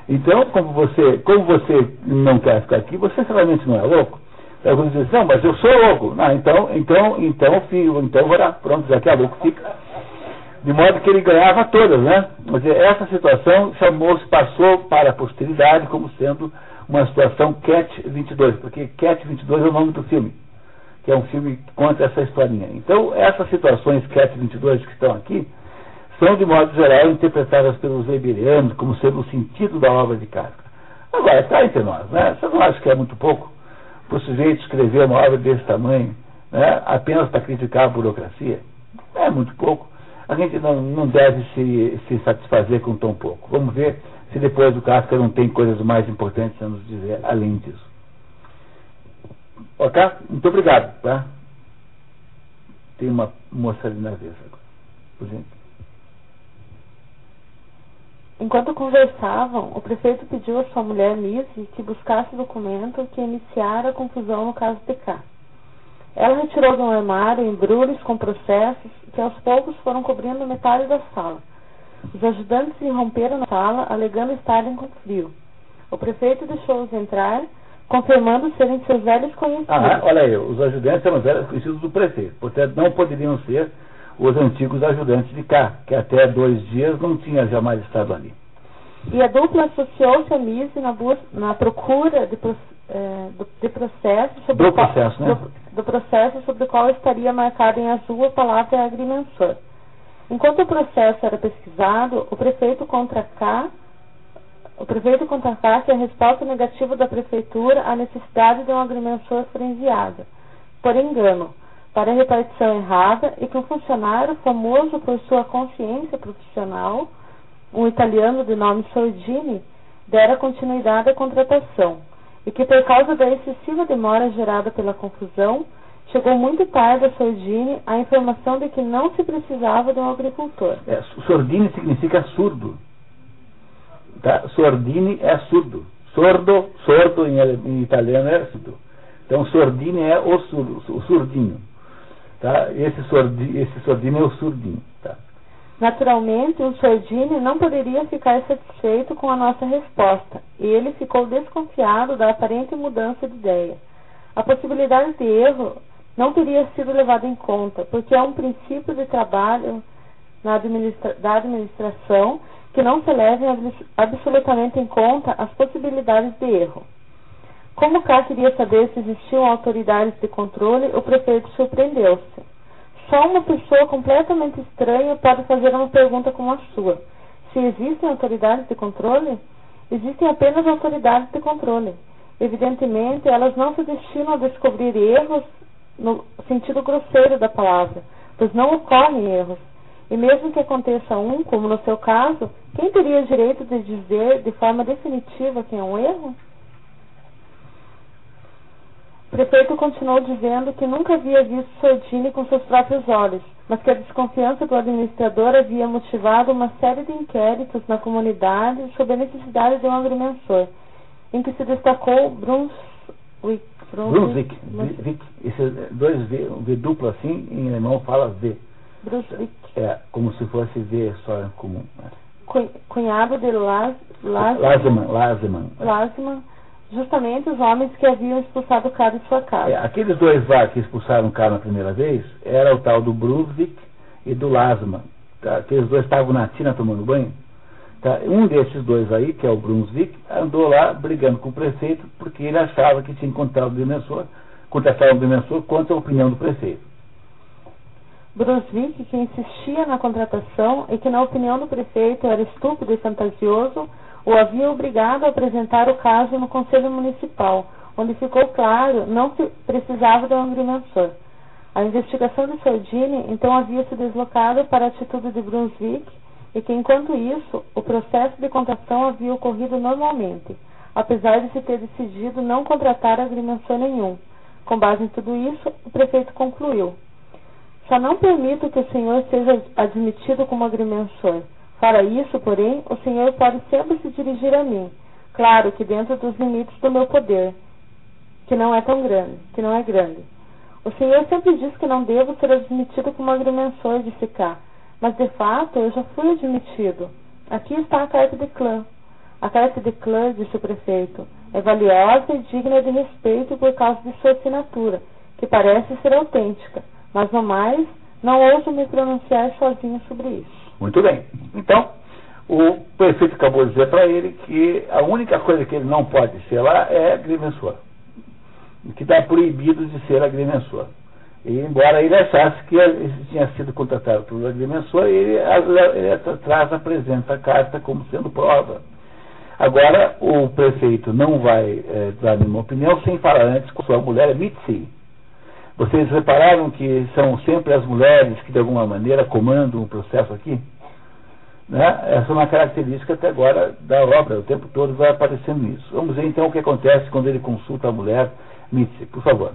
Então, como você, como você não quer ficar aqui, você realmente não é louco. Aí alguns dizem, não, mas eu sou louco. Não, então, então, então, filho, então, vou lá, pronto, já que é louco, fica. De modo que ele ganhava todas, né? Mas essa situação chamou-se, passou para a posteridade como sendo uma situação Cat 22, porque Cat 22 é o nome do filme, que é um filme que conta essa historinha. Então, essas situações Cat 22 que estão aqui, são, de modo geral, interpretadas pelos weberianos como sendo o sentido da obra de Kafka. Agora, está entre nós, né? Você não acha que é muito pouco para o sujeito escrever uma obra desse tamanho né, apenas para criticar a burocracia? É muito pouco. A gente não, não deve se, se satisfazer com tão pouco. Vamos ver se depois do Kafka não tem coisas mais importantes a nos dizer além disso. Ok? Muito obrigado. Tá? Tem uma moça ali na vez agora. Por exemplo. Enquanto conversavam, o prefeito pediu a sua mulher Lise que buscasse o documento que iniciara a confusão no caso PK. Ela retirou um armário embrulhos com processos que aos poucos foram cobrindo metade da sala. Os ajudantes irromperam na sala, alegando estarem com frio. O prefeito deixou-os entrar, confirmando serem seus velhos conhecidos. Ah, olha aí, os ajudantes eram velhos conhecidos do prefeito, portanto não poderiam ser os antigos ajudantes de cá, que até dois dias não tinha jamais estado ali. E a dupla associou-se a Mise na, na procura de, é, de processo sobre do processo, qual, né? do, do, processo sobre o qual estaria marcada em azul a palavra agrimensor. Enquanto o processo era pesquisado, o prefeito contra K o prefeito contratasse a resposta negativa da prefeitura à necessidade de um agrimensor frenziado, por engano, para a repartição errada e que um funcionário famoso por sua consciência profissional, um italiano de nome Sordini, dera continuidade à contratação e que por causa da excessiva demora gerada pela confusão, chegou muito tarde a Sordini a informação de que não se precisava de um agricultor. É, Sordini significa surdo. Tá? Sordini é surdo. Sordo, sordo em, em italiano é surdo. Então Sordini é o, o surdinho. Tá? Esse, sordi, esse sordino é o surdinho. Tá? Naturalmente, o sordino não poderia ficar satisfeito com a nossa resposta. Ele ficou desconfiado da aparente mudança de ideia. A possibilidade de erro não teria sido levada em conta, porque é um princípio de trabalho administra da administração que não se levem absolutamente em conta as possibilidades de erro. Como K queria saber se existiam autoridades de controle, o prefeito surpreendeu-se. Só uma pessoa completamente estranha pode fazer uma pergunta como a sua. Se existem autoridades de controle? Existem apenas autoridades de controle. Evidentemente, elas não se destinam a descobrir erros no sentido grosseiro da palavra, pois não ocorrem erros. E mesmo que aconteça um, como no seu caso, quem teria direito de dizer de forma definitiva que é um erro? O prefeito continuou dizendo que nunca havia visto Sordini com seus próprios olhos, mas que a desconfiança do administrador havia motivado uma série de inquéritos na comunidade sobre a necessidade de um agrimensor, em que se destacou Brunswick. Brunswick, Brunswick. Esse dois V, um V duplo assim, em alemão fala V. Brunswick. É, como se fosse V só comum. Cunhado de Las, Las, Laseman. Laseman. Laseman justamente os homens que haviam expulsado o cara de sua casa. É, aqueles dois lá que expulsaram o cara na primeira vez, era o tal do Brunswick e do Lasman. Tá? Aqueles dois estavam na tina tomando banho. Tá? Um desses dois aí, que é o Brunswick, andou lá brigando com o prefeito porque ele achava que tinha encontrado o demensor, contestava o demensor contra a opinião do prefeito. Brunswick, que insistia na contratação e que, na opinião do prefeito, era estúpido e fantasioso, o havia obrigado a apresentar o caso no Conselho Municipal, onde ficou claro não se precisava de um agrimensor. A investigação de Sordini então havia se deslocado para a atitude de Brunswick e que, enquanto isso, o processo de contratação havia ocorrido normalmente, apesar de se ter decidido não contratar agrimensor nenhum. Com base em tudo isso, o prefeito concluiu: Só não permito que o senhor seja admitido como agrimensor para isso, porém, o Senhor pode sempre se dirigir a mim, claro que dentro dos limites do meu poder, que não é tão grande, que não é grande. O Senhor sempre diz que não devo ser admitido como agrimensor, disse cá, mas de fato eu já fui admitido. Aqui está a carta de clã. A carta de clã, disse o prefeito, é valiosa e digna de respeito por causa de sua assinatura, que parece ser autêntica, mas no mais, não ouso me pronunciar sozinho sobre isso. Muito bem. Então, o prefeito acabou de dizer para ele que a única coisa que ele não pode ser lá é agrimensor. Que está proibido de ser agrimensor. E, embora ele achasse que ele tinha sido contratado pelo agrimensor, ele, ele atrás apresenta a carta como sendo prova. Agora, o prefeito não vai é, dar nenhuma opinião sem falar antes com sua mulher, Mitzi. Vocês repararam que são sempre as mulheres que, de alguma maneira, comandam o processo aqui? Né? Essa é uma característica até agora da obra, o tempo todo vai aparecendo isso. Vamos ver então o que acontece quando ele consulta a mulher Mitzi, por favor.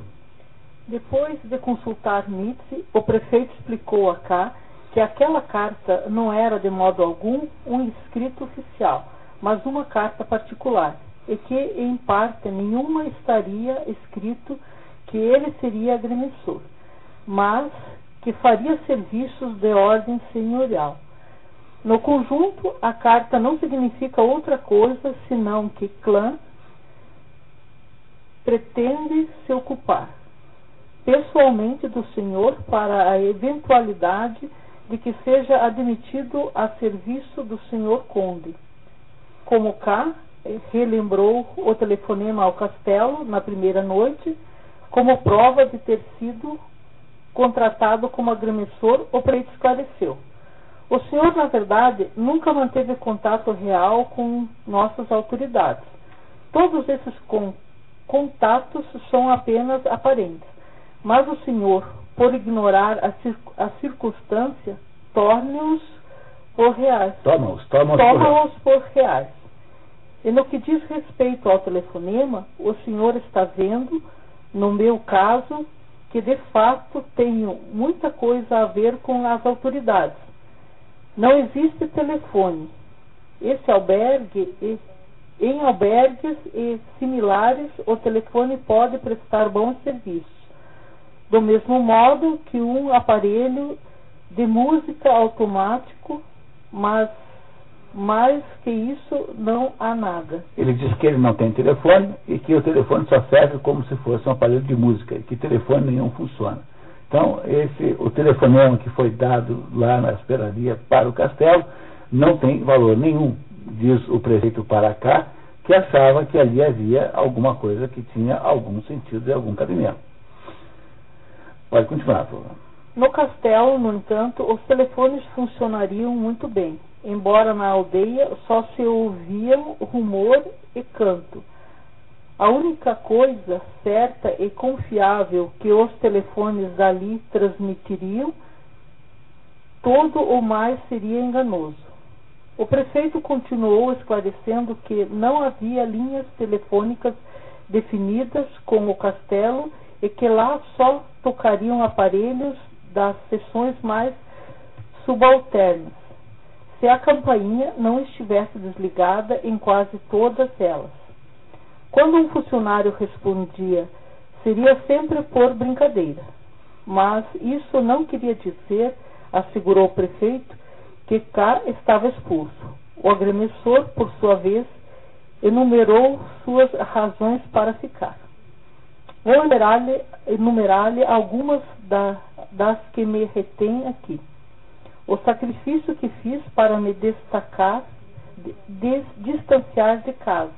Depois de consultar Mitzi, o prefeito explicou a K que aquela carta não era de modo algum um escrito oficial, mas uma carta particular, e que em parte nenhuma estaria escrito que ele seria agrimensor, mas que faria serviços de ordem senhorial no conjunto, a carta não significa outra coisa senão que clã pretende se ocupar pessoalmente do senhor para a eventualidade de que seja admitido a serviço do senhor conde. Como K relembrou o telefonema ao castelo na primeira noite, como prova de ter sido contratado como agrimensor, o preto esclareceu. O senhor, na verdade, nunca manteve contato real com nossas autoridades. Todos esses con contatos são apenas aparentes. Mas o senhor, por ignorar a, cir a circunstância, torna-os por reais. Toma-os toma toma por reais. E no que diz respeito ao telefonema, o senhor está vendo, no meu caso, que de fato tenho muita coisa a ver com as autoridades não existe telefone. Esse albergue, em albergues e similares, o telefone pode prestar bons serviços. Do mesmo modo que um aparelho de música automático, mas mais que isso não há nada. Ele diz que ele não tem telefone e que o telefone só serve como se fosse um aparelho de música, e que telefone nenhum funciona. Então, esse, o telefonema que foi dado lá na esperaria para o castelo não tem valor nenhum, diz o prefeito para cá, que achava que ali havia alguma coisa que tinha algum sentido e algum cabimento. Pode continuar, por favor. No castelo, no entanto, os telefones funcionariam muito bem, embora na aldeia só se ouviam rumor e canto. A única coisa certa e confiável que os telefones dali transmitiriam todo o mais seria enganoso. O prefeito continuou esclarecendo que não havia linhas telefônicas definidas com o castelo e que lá só tocariam aparelhos das seções mais subalternas, se a campainha não estivesse desligada em quase todas elas. Quando um funcionário respondia, seria sempre por brincadeira. Mas isso não queria dizer, assegurou o prefeito, que cá estava expulso. O agremessor, por sua vez, enumerou suas razões para ficar. Vou enumerar-lhe enumerar algumas da, das que me retêm aqui. O sacrifício que fiz para me destacar, des, distanciar de casa,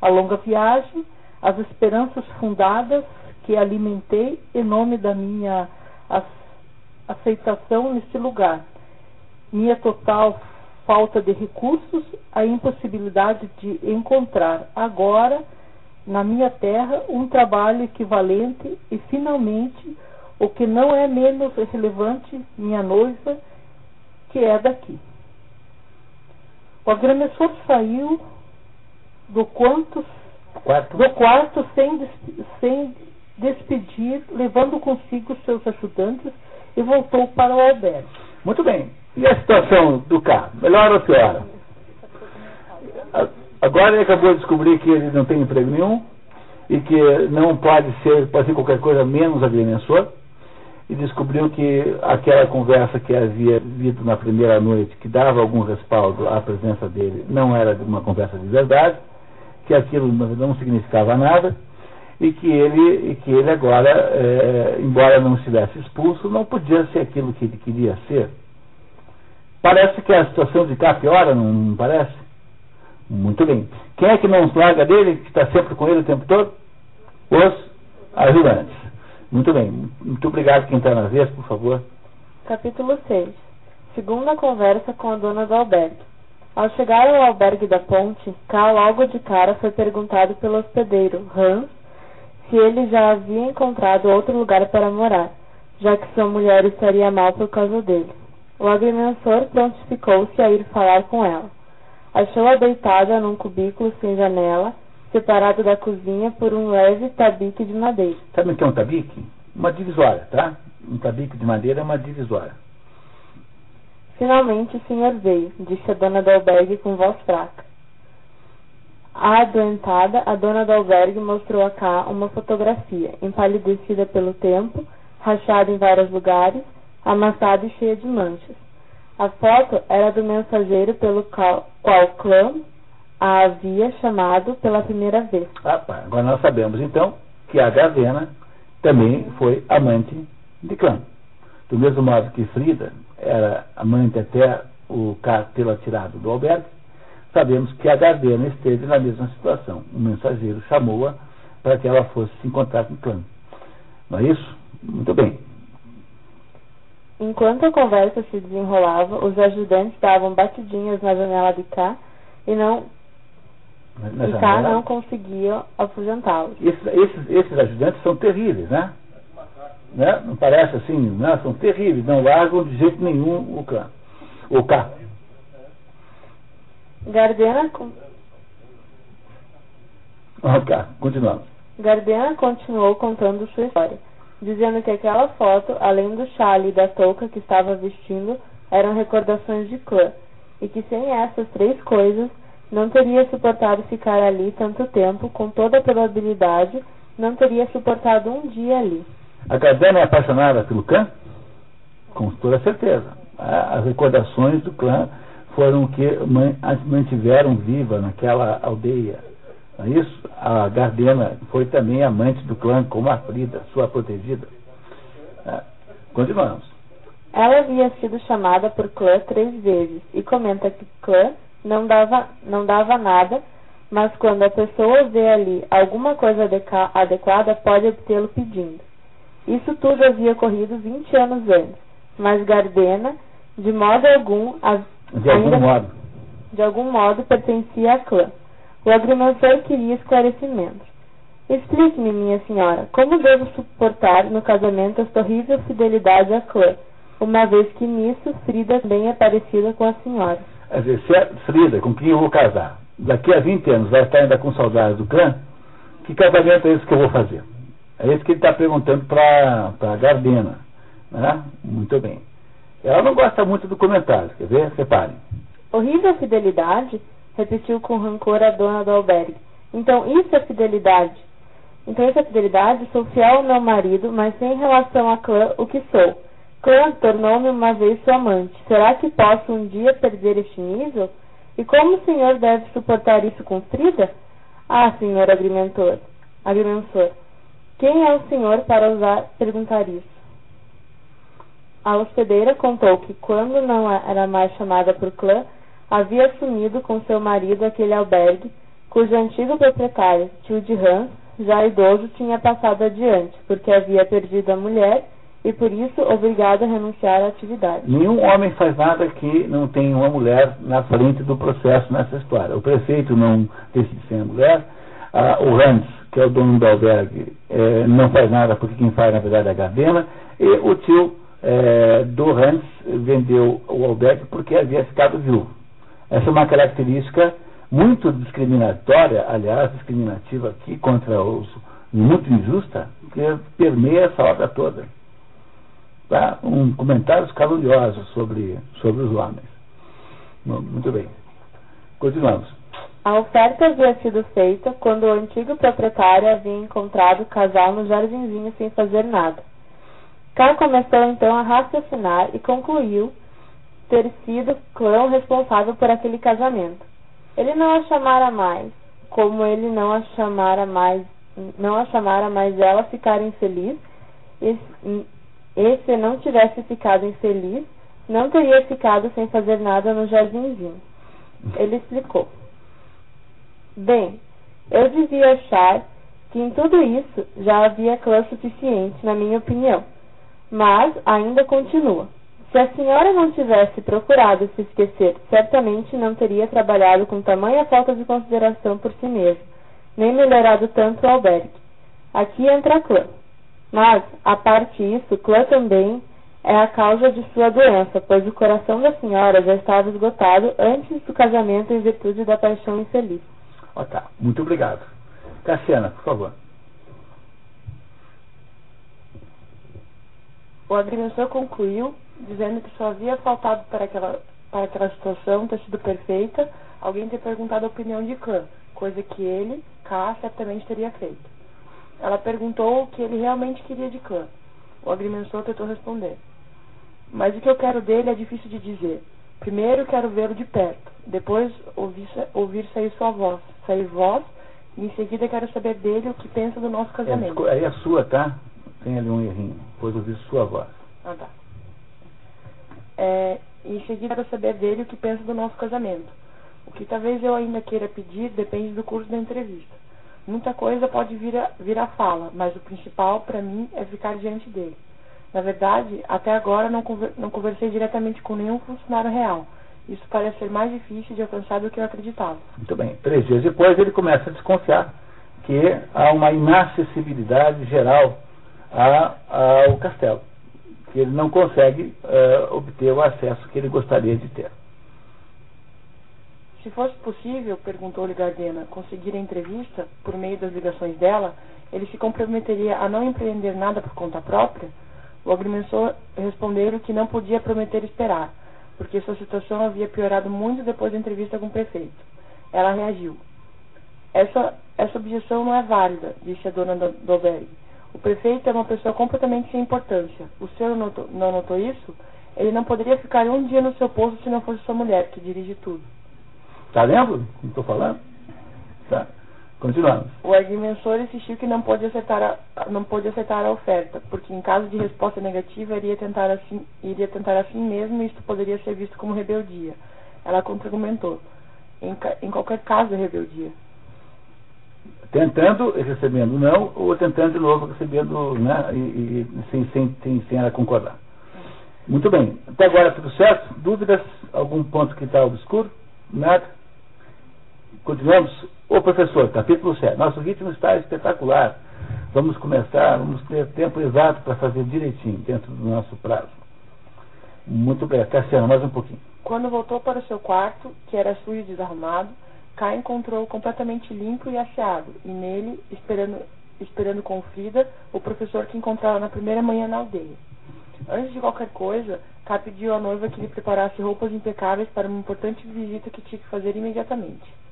a longa viagem, as esperanças fundadas que alimentei em nome da minha aceitação neste lugar, minha total falta de recursos, a impossibilidade de encontrar agora na minha terra um trabalho equivalente e finalmente o que não é menos relevante, minha noiva, que é daqui. O agremessor saiu do, quanto, quarto. do quarto sem, sem despedir, levando consigo seus ajudantes e voltou para o albergue. Muito bem. E a situação do carro? Melhor ou pior? Agora ele acabou de descobrir que ele não tem emprego nenhum e que não pode ser, pode ser qualquer coisa menos agrimensor. E descobriu que aquela conversa que havia visto na primeira noite, que dava algum respaldo à presença dele, não era uma conversa de verdade, que aquilo não significava nada e que ele, e que ele agora, é, embora não estivesse expulso, não podia ser aquilo que ele queria ser. Parece que a situação de cá piora, não, não parece? Muito bem. Quem é que não larga dele, que está sempre com ele o tempo todo? Os ajudantes. Muito bem. Muito obrigado quem está na vez, por favor. Capítulo 6. Segunda conversa com a dona do albergue. Ao chegar ao albergue da ponte, K logo de cara foi perguntado pelo hospedeiro, Hans, se ele já havia encontrado outro lugar para morar, já que sua mulher estaria mal por causa dele. O agrimensor prontificou-se a ir falar com ela. Achou-a deitada num cubículo sem janela, separado da cozinha por um leve tabique de madeira. Sabe o que é um tabique? Uma divisória, tá? Um tabique de madeira é uma divisória. Finalmente o senhor veio, disse a dona do albergue com voz fraca. Adoentada, a dona do albergue mostrou a Cá uma fotografia, empalidecida pelo tempo, rachada em vários lugares, amassada e cheia de manchas. A foto era do mensageiro pelo qual, Clã a havia chamado pela primeira vez. Ah. Agora nós sabemos então que a Gavena também foi amante de Clã. Do mesmo modo que Frida era amante até o Cá tê-la tirado do albergue, sabemos que a Gardena esteve na mesma situação. Um mensageiro chamou-a para que ela fosse se encontrar com o clã. Não é isso? Muito bem. Enquanto a conversa se desenrolava, os ajudantes davam batidinhas na janela de cá e não na e cá não conseguiam afugentá-los. Esses, esses, esses, ajudantes são terríveis, né? Né? Não parece assim, né? São terríveis, não largam de jeito nenhum o cá. O cá. Gardena. Ok, continuamos. Gardena continuou contando sua história, dizendo que aquela foto, além do chale e da touca que estava vestindo, eram recordações de clã, e que sem essas três coisas não teria suportado ficar ali tanto tempo, com toda a probabilidade, não teria suportado um dia ali. A Gardena é apaixonada pelo clã? Com toda certeza. As recordações do clã foram que mantiveram viva naquela aldeia. É isso? A Gardena foi também amante do clã, como a Frida, sua protegida. É. Continuamos. Ela havia sido chamada por clã três vezes e comenta que clã não dava, não dava nada, mas quando a pessoa vê ali alguma coisa adequada, pode obtê-lo pedindo. Isso tudo havia ocorrido 20 anos antes, mas Gardena, de modo algum, de algum Ainda, modo. De algum modo pertencia à clã. O agrimensor queria esclarecimentos. Explique-me, minha senhora, como devo suportar no casamento esta horrível fidelidade à clã, uma vez que nisso Frida também é parecida com a senhora. Quer dizer, se a Frida, com quem eu vou casar, daqui a 20 anos vai estar ainda com saudade do clã, que casamento é esse que eu vou fazer? É isso que ele está perguntando para a Gardena. Né? Muito bem. Ela não gosta muito do comentário, quer ver? Reparem. Horrível fidelidade, repetiu com rancor a dona do albergue. Então isso é fidelidade. Então isso é fidelidade, sou fiel ao meu marido, mas sem relação a clã, o que sou? Clã tornou-me uma vez sua amante. Será que posso um dia perder este nível? E como o senhor deve suportar isso com Frida? Ah, senhor agrimensor, agrimensor, quem é o senhor para ousar perguntar isso? A hospedeira contou que, quando não era mais chamada por clã, havia assumido com seu marido aquele albergue, cujo antigo proprietário, tio de Hans, já idoso, tinha passado adiante, porque havia perdido a mulher e por isso obrigado a renunciar à atividade. Nenhum homem faz nada que não tenha uma mulher na frente do processo nessa história. O prefeito não decide sem a mulher, ah, o Hans, que é o dono do albergue, eh, não faz nada porque quem faz na verdade é a Gardena, e o tio eh, do Hans vendeu o albergue porque havia ficado viúvo. Essa é uma característica muito discriminatória, aliás, discriminativa aqui contra os, muito injusta, que permeia essa obra toda. Tá? Um comentários caluniosos sobre, sobre os homens. Muito bem. Continuamos. A oferta havia sido feita quando o antigo proprietário havia encontrado o casal no jardinzinho sem fazer nada. Cá começou então a raciocinar e concluiu ter sido clã responsável por aquele casamento. Ele não a chamara mais, como ele não a chamara mais, não a chamara mais ela ficar infeliz, e, e se não tivesse ficado infeliz, não teria ficado sem fazer nada no jardinzinho. Ele explicou. Bem, eu devia achar que em tudo isso já havia clã suficiente, na minha opinião. Mas ainda continua. Se a senhora não tivesse procurado se esquecer, certamente não teria trabalhado com tamanha falta de consideração por si mesma, nem melhorado tanto o albergue. Aqui entra a clã. Mas, a parte isso, clã também é a causa de sua doença, pois o coração da senhora já estava esgotado antes do casamento em virtude da paixão infeliz. Oh, tá. Muito obrigado. Cassiana, por favor. O agrimensor concluiu dizendo que só havia faltado para aquela, para aquela situação ter sido perfeita alguém ter perguntado a opinião de clã, coisa que ele, K, certamente teria feito. Ela perguntou o que ele realmente queria de clã. O agrimensor tentou responder. Mas o que eu quero dele é difícil de dizer. Primeiro quero vê-lo de perto, depois ouvir, ouvir sair sua voz, sair voz, e em seguida quero saber dele o que pensa do nosso casamento. É, aí é a sua, tá? Tem ali um errinho. Depois ouvir sua voz. Ah, tá. É, em seguida quero saber dele o que pensa do nosso casamento. O que talvez eu ainda queira pedir depende do curso da entrevista. Muita coisa pode vir a, vir a fala, mas o principal para mim é ficar diante dele. Na verdade, até agora não, conver, não conversei diretamente com nenhum funcionário real. Isso parece ser mais difícil de alcançar do que eu acreditava. Muito bem. Três dias depois ele começa a desconfiar que há uma inacessibilidade geral ao castelo que ele não consegue uh, obter o acesso que ele gostaria de ter. Se fosse possível, perguntou-lhe Gardena, conseguir a entrevista por meio das ligações dela, ele se comprometeria a não empreender nada por conta própria? O agrimensor respondeu-lhe que não podia prometer esperar, porque sua situação havia piorado muito depois da entrevista com o prefeito. Ela reagiu. Essa, essa objeção não é válida, disse a dona do, do albergue. O prefeito é uma pessoa completamente sem importância. O senhor notou, não notou isso? Ele não poderia ficar um dia no seu posto se não fosse sua mulher, que dirige tudo. Tá lendo? Não estou falando? Tá. Continuamos. O agrimensor insistiu que não pôde aceitar a, não pôde aceitar a oferta, porque em caso de resposta negativa iria tentar assim, iria tentar assim mesmo e isto poderia ser visto como rebeldia. Ela contra-argumentou. Em, em qualquer caso é rebeldia tentando e recebendo não, ou tentando de novo recebendo né, e, e sem, sem, sem, sem ela concordar. Muito bem. Até agora tudo certo? Dúvidas? Algum ponto que está obscuro? Nada? Continuamos? Ô professor, capítulo 7. Nosso ritmo está espetacular. Vamos começar, vamos ter tempo exato para fazer direitinho, dentro do nosso prazo. Muito bem, Cassiano, mais um pouquinho. Quando voltou para o seu quarto, que era sujo e desarrumado, K encontrou completamente limpo e asseado, e nele, esperando, esperando com Frida, o professor que encontrara na primeira manhã na aldeia. Antes de qualquer coisa, K pediu à noiva que lhe preparasse roupas impecáveis para uma importante visita que tinha que fazer imediatamente.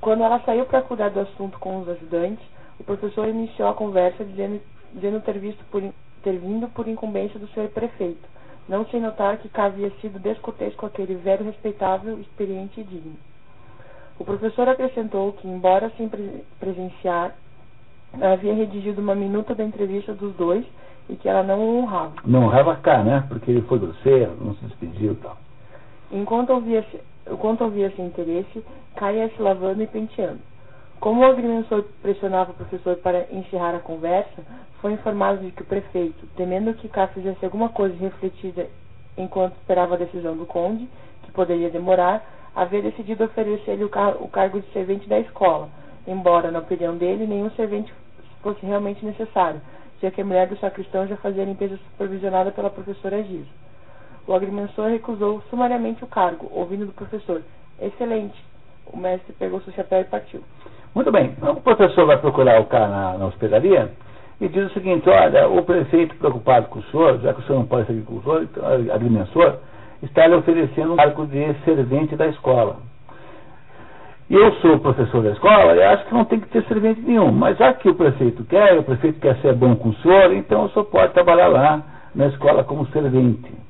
Quando ela saiu para cuidar do assunto com os ajudantes, o professor iniciou a conversa dizendo, dizendo ter, visto por, ter vindo por incumbência do senhor prefeito, não sem notar que havia sido descortês com aquele velho respeitável, experiente e digno. O professor acrescentou que, embora sem presenciar, havia redigido uma minuta da entrevista dos dois e que ela não o honrava. Não honrava cá, né? Porque ele foi grosseiro, não se despediu e tal. Enquanto ouvia, enquanto ouvia sem interesse, caia se lavando e penteando. Como o agrimensor pressionava o professor para encerrar a conversa, foi informado de que o prefeito, temendo que Cá fizesse alguma coisa refletida enquanto esperava a decisão do conde, que poderia demorar, havia decidido oferecer-lhe o, car o cargo de servente da escola, embora, na opinião dele, nenhum servente fosse realmente necessário, já que a mulher do sacristão já fazia a limpeza supervisionada pela professora Giz. O agrimensor recusou sumariamente o cargo, ouvindo do professor: Excelente. O mestre pegou seu chapéu e partiu. Muito bem. Então, o professor vai procurar o cara na, na hospedaria e diz o seguinte: olha, o prefeito preocupado com o senhor, já que o senhor não pode ser agricultor, então, agrimensor, está lhe oferecendo um cargo de servente da escola. Eu sou professor da escola e acho que não tem que ter servente nenhum. Mas já que o prefeito quer, o prefeito quer ser bom com o senhor, então o senhor pode trabalhar lá na escola como servente.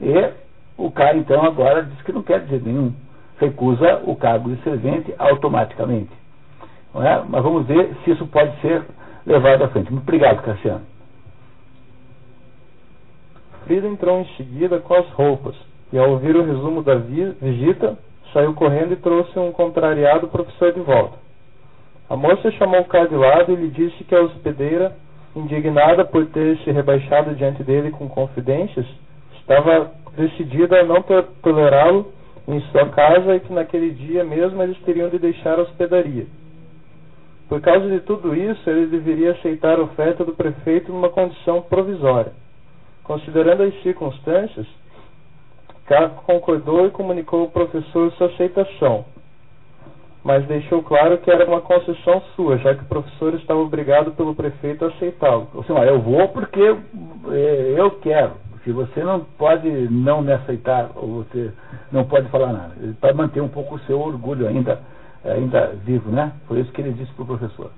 E o cara, então, agora diz que não quer dizer nenhum. Recusa o cargo de servente automaticamente. É? Mas vamos ver se isso pode ser levado à frente. Muito obrigado, Cassiano. Frida entrou em seguida com as roupas e, ao ouvir o resumo da visita, saiu correndo e trouxe um contrariado professor de volta. A moça chamou o cara de lado e lhe disse que a hospedeira, indignada por ter se rebaixado diante dele com confidências, estava decidida a não tolerá-lo em sua casa e que naquele dia mesmo eles teriam de deixar a hospedaria. Por causa de tudo isso, ele deveria aceitar a oferta do prefeito numa condição provisória. Considerando as circunstâncias, Caco concordou e comunicou ao professor sua aceitação, mas deixou claro que era uma concessão sua, já que o professor estava obrigado pelo prefeito a aceitá-lo. Assim, eu vou porque é, eu quero. Se você não pode não me aceitar, ou você não pode falar nada. Para manter um pouco o seu orgulho ainda, ainda vivo, né? Foi isso que ele disse para o professor.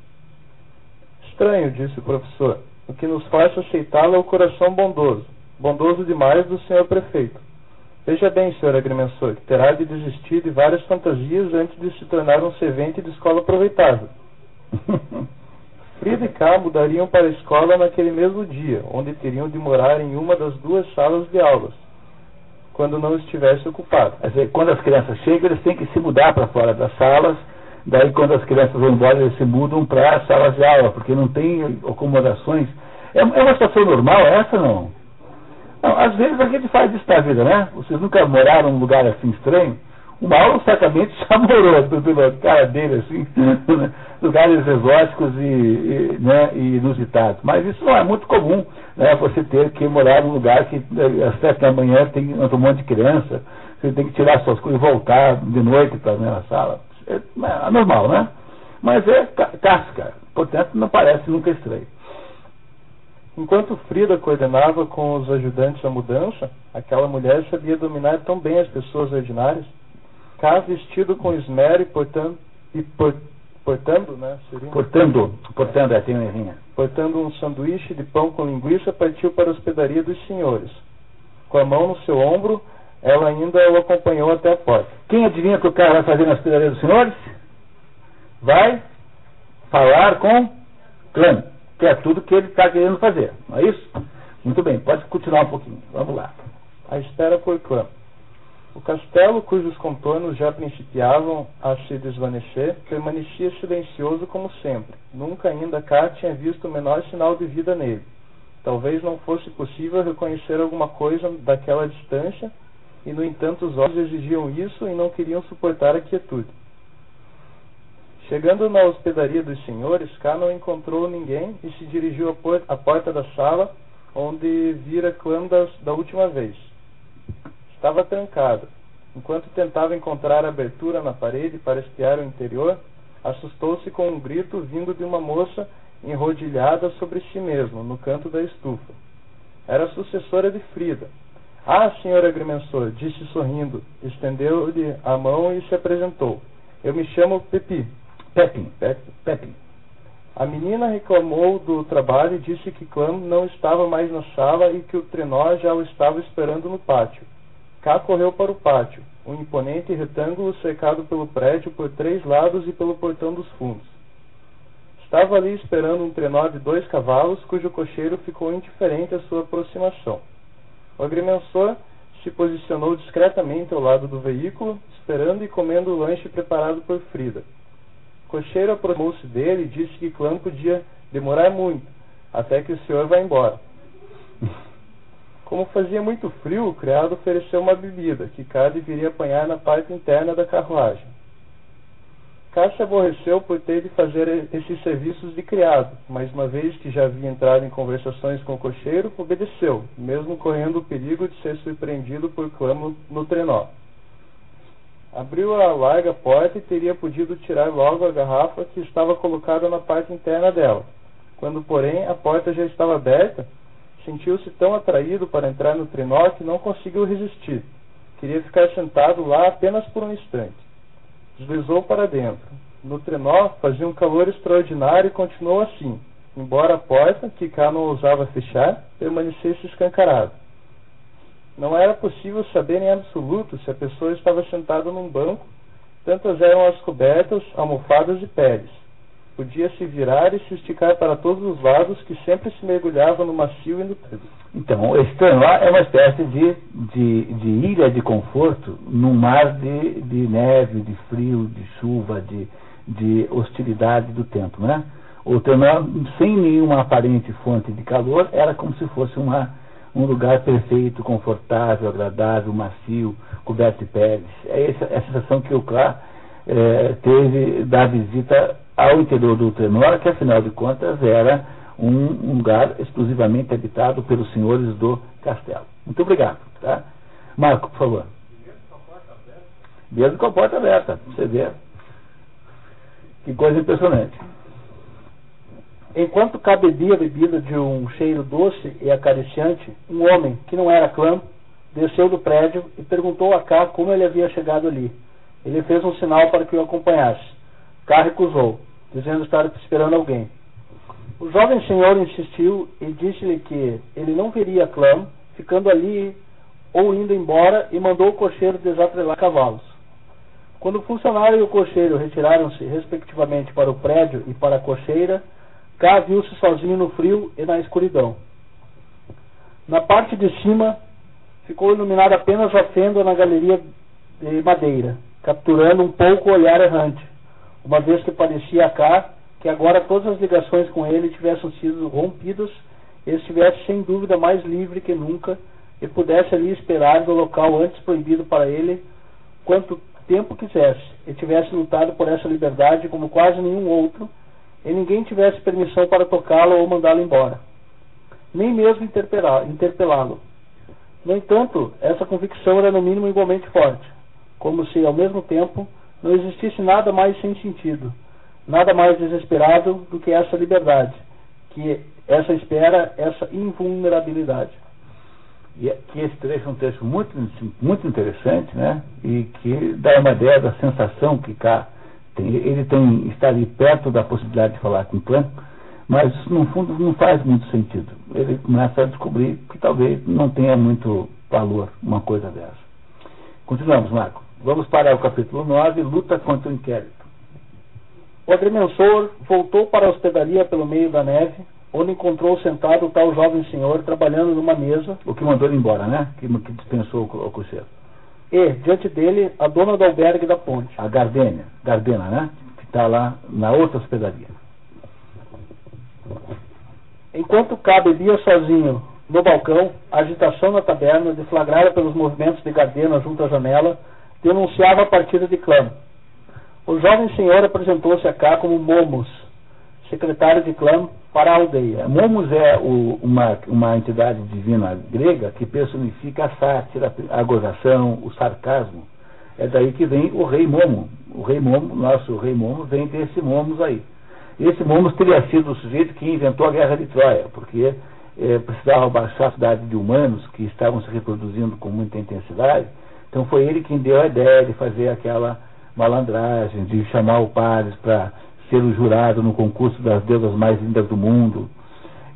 Estranho, disse o professor. O que nos faz aceitá-lo é o coração bondoso, bondoso demais do senhor prefeito. Veja bem, senhor agrimensor, que terá de desistir de várias fantasias antes de se tornar um servente de escola aproveitável. Frida e K mudariam para a escola naquele mesmo dia, onde teriam de morar em uma das duas salas de aulas, quando não estivesse ocupado. Dizer, quando as crianças chegam, eles têm que se mudar para fora das salas Daí, quando as crianças vão embora, eles se mudam para as salas de aula, porque não tem acomodações. É, é uma situação normal essa, não? não? Às vezes a gente faz isso na vida, né? Vocês nunca moraram num lugar assim estranho? O Mauro certamente já morou, pela cara dele, assim? Lugares exóticos e, e, né, inusitados. Mas isso não é muito comum, né? Você ter que morar num lugar que eh, às sete da manhã tem um monte de criança, você tem que tirar suas coisas e voltar de noite para a mesma sala é, é normal, né? Mas é casca, portanto não parece nunca estranho. Enquanto Frida coordenava com os ajudantes a mudança, aquela mulher sabia dominar tão bem as pessoas ordinárias. Cá vestido com esmero e portando, e por, portando, né? Seria? Portando, portando, é, tem uma errinha. Portando um sanduíche de pão com linguiça, partiu para a hospedaria dos senhores. Com a mão no seu ombro, ela ainda o acompanhou até a porta. Quem adivinha o que o cara vai fazer na hospedaria dos senhores? Vai falar com clã, que é tudo que ele está querendo fazer, não é isso? Muito bem, pode continuar um pouquinho. Vamos lá. A espera por clã. O castelo, cujos contornos já principiavam a se desvanecer, permanecia silencioso como sempre. Nunca ainda Cá tinha visto o menor sinal de vida nele. Talvez não fosse possível reconhecer alguma coisa daquela distância e, no entanto, os olhos exigiam isso e não queriam suportar a quietude. Chegando na hospedaria dos senhores, Cá não encontrou ninguém e se dirigiu à porta da sala, onde vira clã da, da última vez. Estava trancada. Enquanto tentava encontrar abertura na parede para espiar o interior, assustou-se com um grito vindo de uma moça enrodilhada sobre si mesma, no canto da estufa. Era a sucessora de Frida. Ah, senhor agrimensor, disse sorrindo, estendeu-lhe a mão e se apresentou. Eu me chamo Pepi. Pepin, Pepin. A menina reclamou do trabalho e disse que Clam não estava mais na sala e que o trenó já o estava esperando no pátio. Cá correu para o pátio, um imponente retângulo cercado pelo prédio por três lados e pelo portão dos fundos. Estava ali esperando um trenó de dois cavalos, cujo cocheiro ficou indiferente à sua aproximação. O agrimensor se posicionou discretamente ao lado do veículo, esperando e comendo o lanche preparado por Frida. O cocheiro aproximou-se dele e disse que Clã podia demorar muito, até que o senhor vá embora. Como fazia muito frio, o criado ofereceu uma bebida, que Cá deveria apanhar na parte interna da carruagem. Cá se aborreceu por ter de fazer esses serviços de criado, mas uma vez que já havia entrado em conversações com o cocheiro, obedeceu, mesmo correndo o perigo de ser surpreendido por Clamo no trenó. Abriu a larga porta e teria podido tirar logo a garrafa que estava colocada na parte interna dela. Quando, porém, a porta já estava aberta, sentiu-se tão atraído para entrar no trenó que não conseguiu resistir. Queria ficar sentado lá apenas por um instante. Deslizou para dentro. No trenó fazia um calor extraordinário e continuou assim, embora a porta, que cá não ousava fechar, permanecesse escancarada. Não era possível saber em absoluto se a pessoa estava sentada num banco, tantas eram as cobertas, almofadas e peles. Podia se virar e se esticar para todos os lados, que sempre se mergulhava no macio e no nutrido. Então, esse Tranlá é uma espécie de, de, de, ilha de conforto num mar de, de neve, de frio, de chuva, de, de hostilidade do tempo. Né? O Tranlá, sem nenhuma aparente fonte de calor, era como se fosse uma, um lugar perfeito, confortável, agradável, macio, coberto de peles. É essa é a sensação que o Clá é, teve da visita ao interior do Tenor, que afinal de contas era um, um lugar exclusivamente habitado pelos senhores do castelo. Muito obrigado. Tá? Marco, por favor. Mesmo com a porta aberta, você vê. Que coisa impressionante. Enquanto cá bebia a bebida de um cheiro doce e acariciante, um homem, que não era clã, desceu do prédio e perguntou a Cá como ele havia chegado ali. Ele fez um sinal para que o acompanhasse. Cá recusou dizendo estar esperando alguém. O jovem senhor insistiu e disse-lhe que ele não veria Clã ficando ali ou indo embora e mandou o cocheiro desatrelar cavalos. Quando o funcionário e o cocheiro retiraram-se respectivamente para o prédio e para a cocheira, Cá viu-se sozinho no frio e na escuridão. Na parte de cima ficou iluminada apenas a fenda na galeria de madeira, capturando um pouco o olhar errante uma vez que parecia cá que agora todas as ligações com ele tivessem sido rompidas, ele estivesse sem dúvida mais livre que nunca e pudesse ali esperar no local antes proibido para ele quanto tempo quisesse, e tivesse lutado por essa liberdade como quase nenhum outro, e ninguém tivesse permissão para tocá-lo ou mandá-lo embora, nem mesmo interpelá-lo. No entanto, essa convicção era no mínimo igualmente forte, como se ao mesmo tempo não existisse nada mais sem sentido, nada mais desesperado do que essa liberdade, que essa espera, essa invulnerabilidade. E que esse trecho é um trecho muito, muito interessante, né? E que dá uma ideia da sensação que cá tem. Ele tem, está ali perto da possibilidade de falar com o plano, mas no fundo não faz muito sentido. Ele começa a descobrir que talvez não tenha muito valor uma coisa dessa. Continuamos, Marco. Vamos para o capítulo 9, luta contra o inquérito. O agrimensor voltou para a hospedaria pelo meio da neve, onde encontrou sentado o tal jovem senhor trabalhando numa mesa. O que mandou ele embora, né? Que, que dispensou o, o cocheiro. E, diante dele, a dona do albergue da ponte. A Gardênia, Gardena, né? Que está lá na outra hospedaria. Enquanto Cá bebia sozinho no balcão, a agitação na taberna, deflagrada pelos movimentos de Gardena junto à janela, denunciava a partida de clã. O jovem senhor apresentou-se a cá como Momos, secretário de clã, para a aldeia. Momos é o, uma, uma entidade divina grega que personifica a sátira, a gozação, o sarcasmo. É daí que vem o rei Momo. O rei Momo, nosso rei Momo, vem desse Momos aí. Esse Momos teria sido o sujeito que inventou a guerra de Troia, porque é, precisava baixar a cidade de humanos que estavam se reproduzindo com muita intensidade. Então foi ele quem deu a ideia de fazer aquela malandragem, de chamar o Paris para ser o jurado no concurso das deusas mais lindas do mundo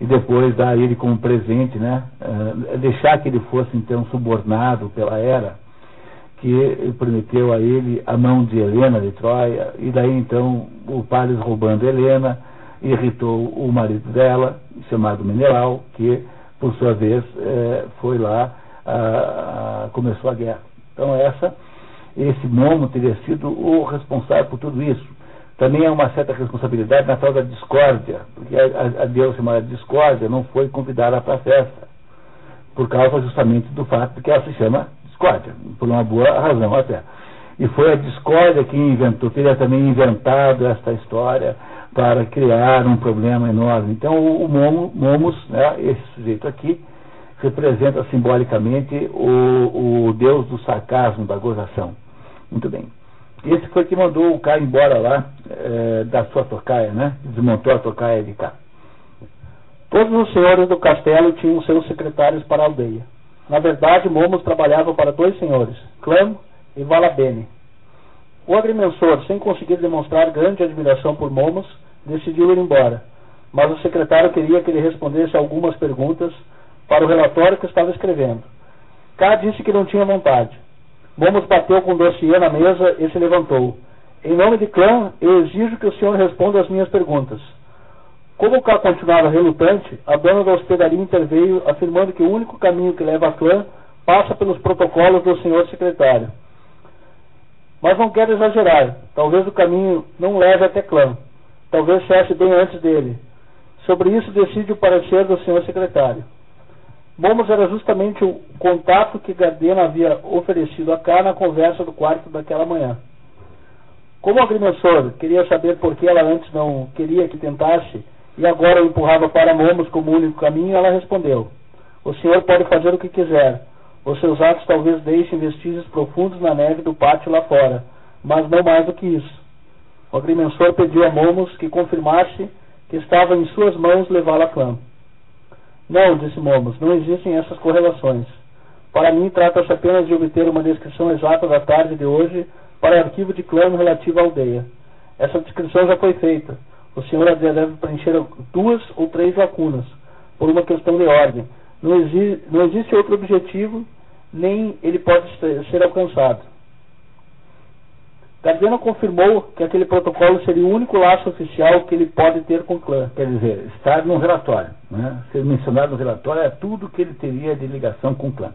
e depois dar ele como presente, né? Uh, deixar que ele fosse então subornado pela Hera, que prometeu a ele a mão de Helena de Troia, e daí então o Paris roubando Helena, irritou o marido dela, chamado Menelau, que por sua vez eh, foi lá, a, a, começou a guerra. Então essa, esse Momo teria sido o responsável por tudo isso também há uma certa responsabilidade na tal da discórdia, porque a, a deusa chamada discórdia não foi convidada para a festa, por causa justamente do fato de que ela se chama discórdia, por uma boa razão até. E foi a discórdia que inventou, teria também inventado esta história para criar um problema enorme. Então o, o Momo, Momos, né, esse sujeito aqui, representa simbolicamente o, o deus do sarcasmo, da gozação. Muito bem. Esse foi que mandou o cara embora lá é, da sua tocaia, né? Desmontou a tocaia de cá. Todos os senhores do castelo tinham seus secretários para a aldeia. Na verdade, Momos trabalhava para dois senhores, Clam e Valabene. O agrimensor, sem conseguir demonstrar grande admiração por Momos, decidiu ir embora, mas o secretário queria que ele respondesse algumas perguntas para o relatório que estava escrevendo. K disse que não tinha vontade. Momos bateu com o dossiê na mesa e se levantou. Em nome de clã, eu exijo que o senhor responda às minhas perguntas. Como K continuava relutante, a dona da hospedaria interveio, afirmando que o único caminho que leva a clã passa pelos protocolos do senhor secretário. Mas não quero exagerar. Talvez o caminho não leve até clã. Talvez cesse bem antes dele. Sobre isso decide o parecer do senhor secretário. Momos era justamente o contato que Gardena havia oferecido a K na conversa do quarto daquela manhã. Como o agrimensor queria saber por que ela antes não queria que tentasse e agora o empurrava para Momos como único caminho, ela respondeu: O senhor pode fazer o que quiser. Os seus atos talvez deixem vestígios profundos na neve do pátio lá fora, mas não mais do que isso. O agrimensor pediu a Momos que confirmasse que estava em suas mãos levá-la a clã. Não, disse Momos, não existem essas correlações. Para mim, trata-se apenas de obter uma descrição exata da tarde de hoje para o arquivo de clã relativo à aldeia. Essa descrição já foi feita. O senhor deve preencher duas ou três lacunas, por uma questão de ordem. Não, exi não existe outro objetivo, nem ele pode ser alcançado. Gardena confirmou que aquele protocolo seria o único laço oficial que ele pode ter com o clã. Quer dizer, estar no relatório. Né? Ser mencionado no relatório é tudo que ele teria de ligação com o clã.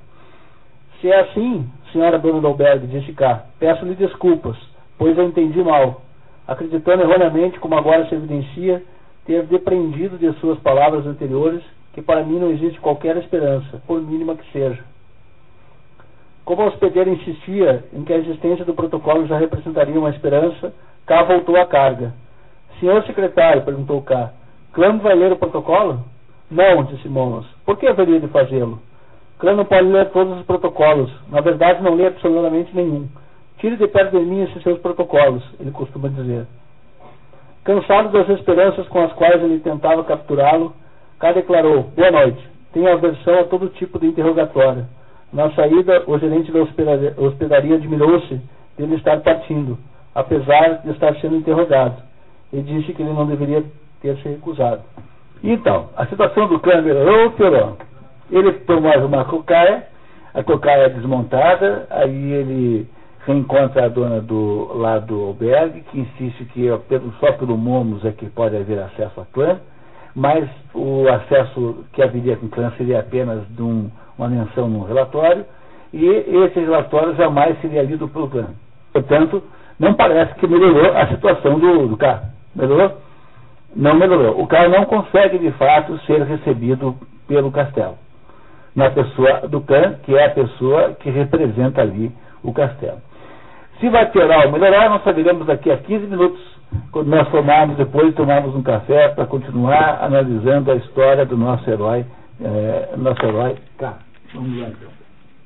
Se é assim, senhora Dona Dolberg, disse cá, peço-lhe desculpas, pois eu entendi mal, acreditando erroneamente, como agora se evidencia, ter depreendido de suas palavras anteriores que para mim não existe qualquer esperança, por mínima que seja. Como a hospedeira insistia em que a existência do protocolo já representaria uma esperança, K voltou à carga. Senhor secretário, perguntou K, Clã vai ler o protocolo? Não, disse Monos. Por que haveria de fazê-lo? Clã não pode ler todos os protocolos. Na verdade, não lê absolutamente nenhum. Tire de perto de mim esses seus protocolos, ele costuma dizer. Cansado das esperanças com as quais ele tentava capturá-lo, K declarou: Boa noite. Tenho aversão a todo tipo de interrogatório. Na saída, o gerente da hospedaria, admirou-se de ele estar partindo, apesar de estar sendo interrogado, e disse que ele não deveria ter se recusado. Então, a situação do clã melhorou ou piorou? Ele tomou uma cocaia, a cocaia é desmontada, aí ele reencontra a dona do lado do albergue, que insiste que só pelo Momos é que pode haver acesso a clã, mas o acesso que haveria com clã seria apenas de um uma menção no relatório, e esse relatório jamais seria lido pelo clã. Portanto, não parece que melhorou a situação do, do cara. Melhorou? Não melhorou. O cara não consegue, de fato, ser recebido pelo castelo. Na pessoa do Khan, que é a pessoa que representa ali o castelo. Se vai piorar ou melhorar, nós saberemos daqui a 15 minutos, quando nós formarmos depois, tomarmos um café para continuar analisando a história do nosso herói, é, nosso herói K. Vamos lá então.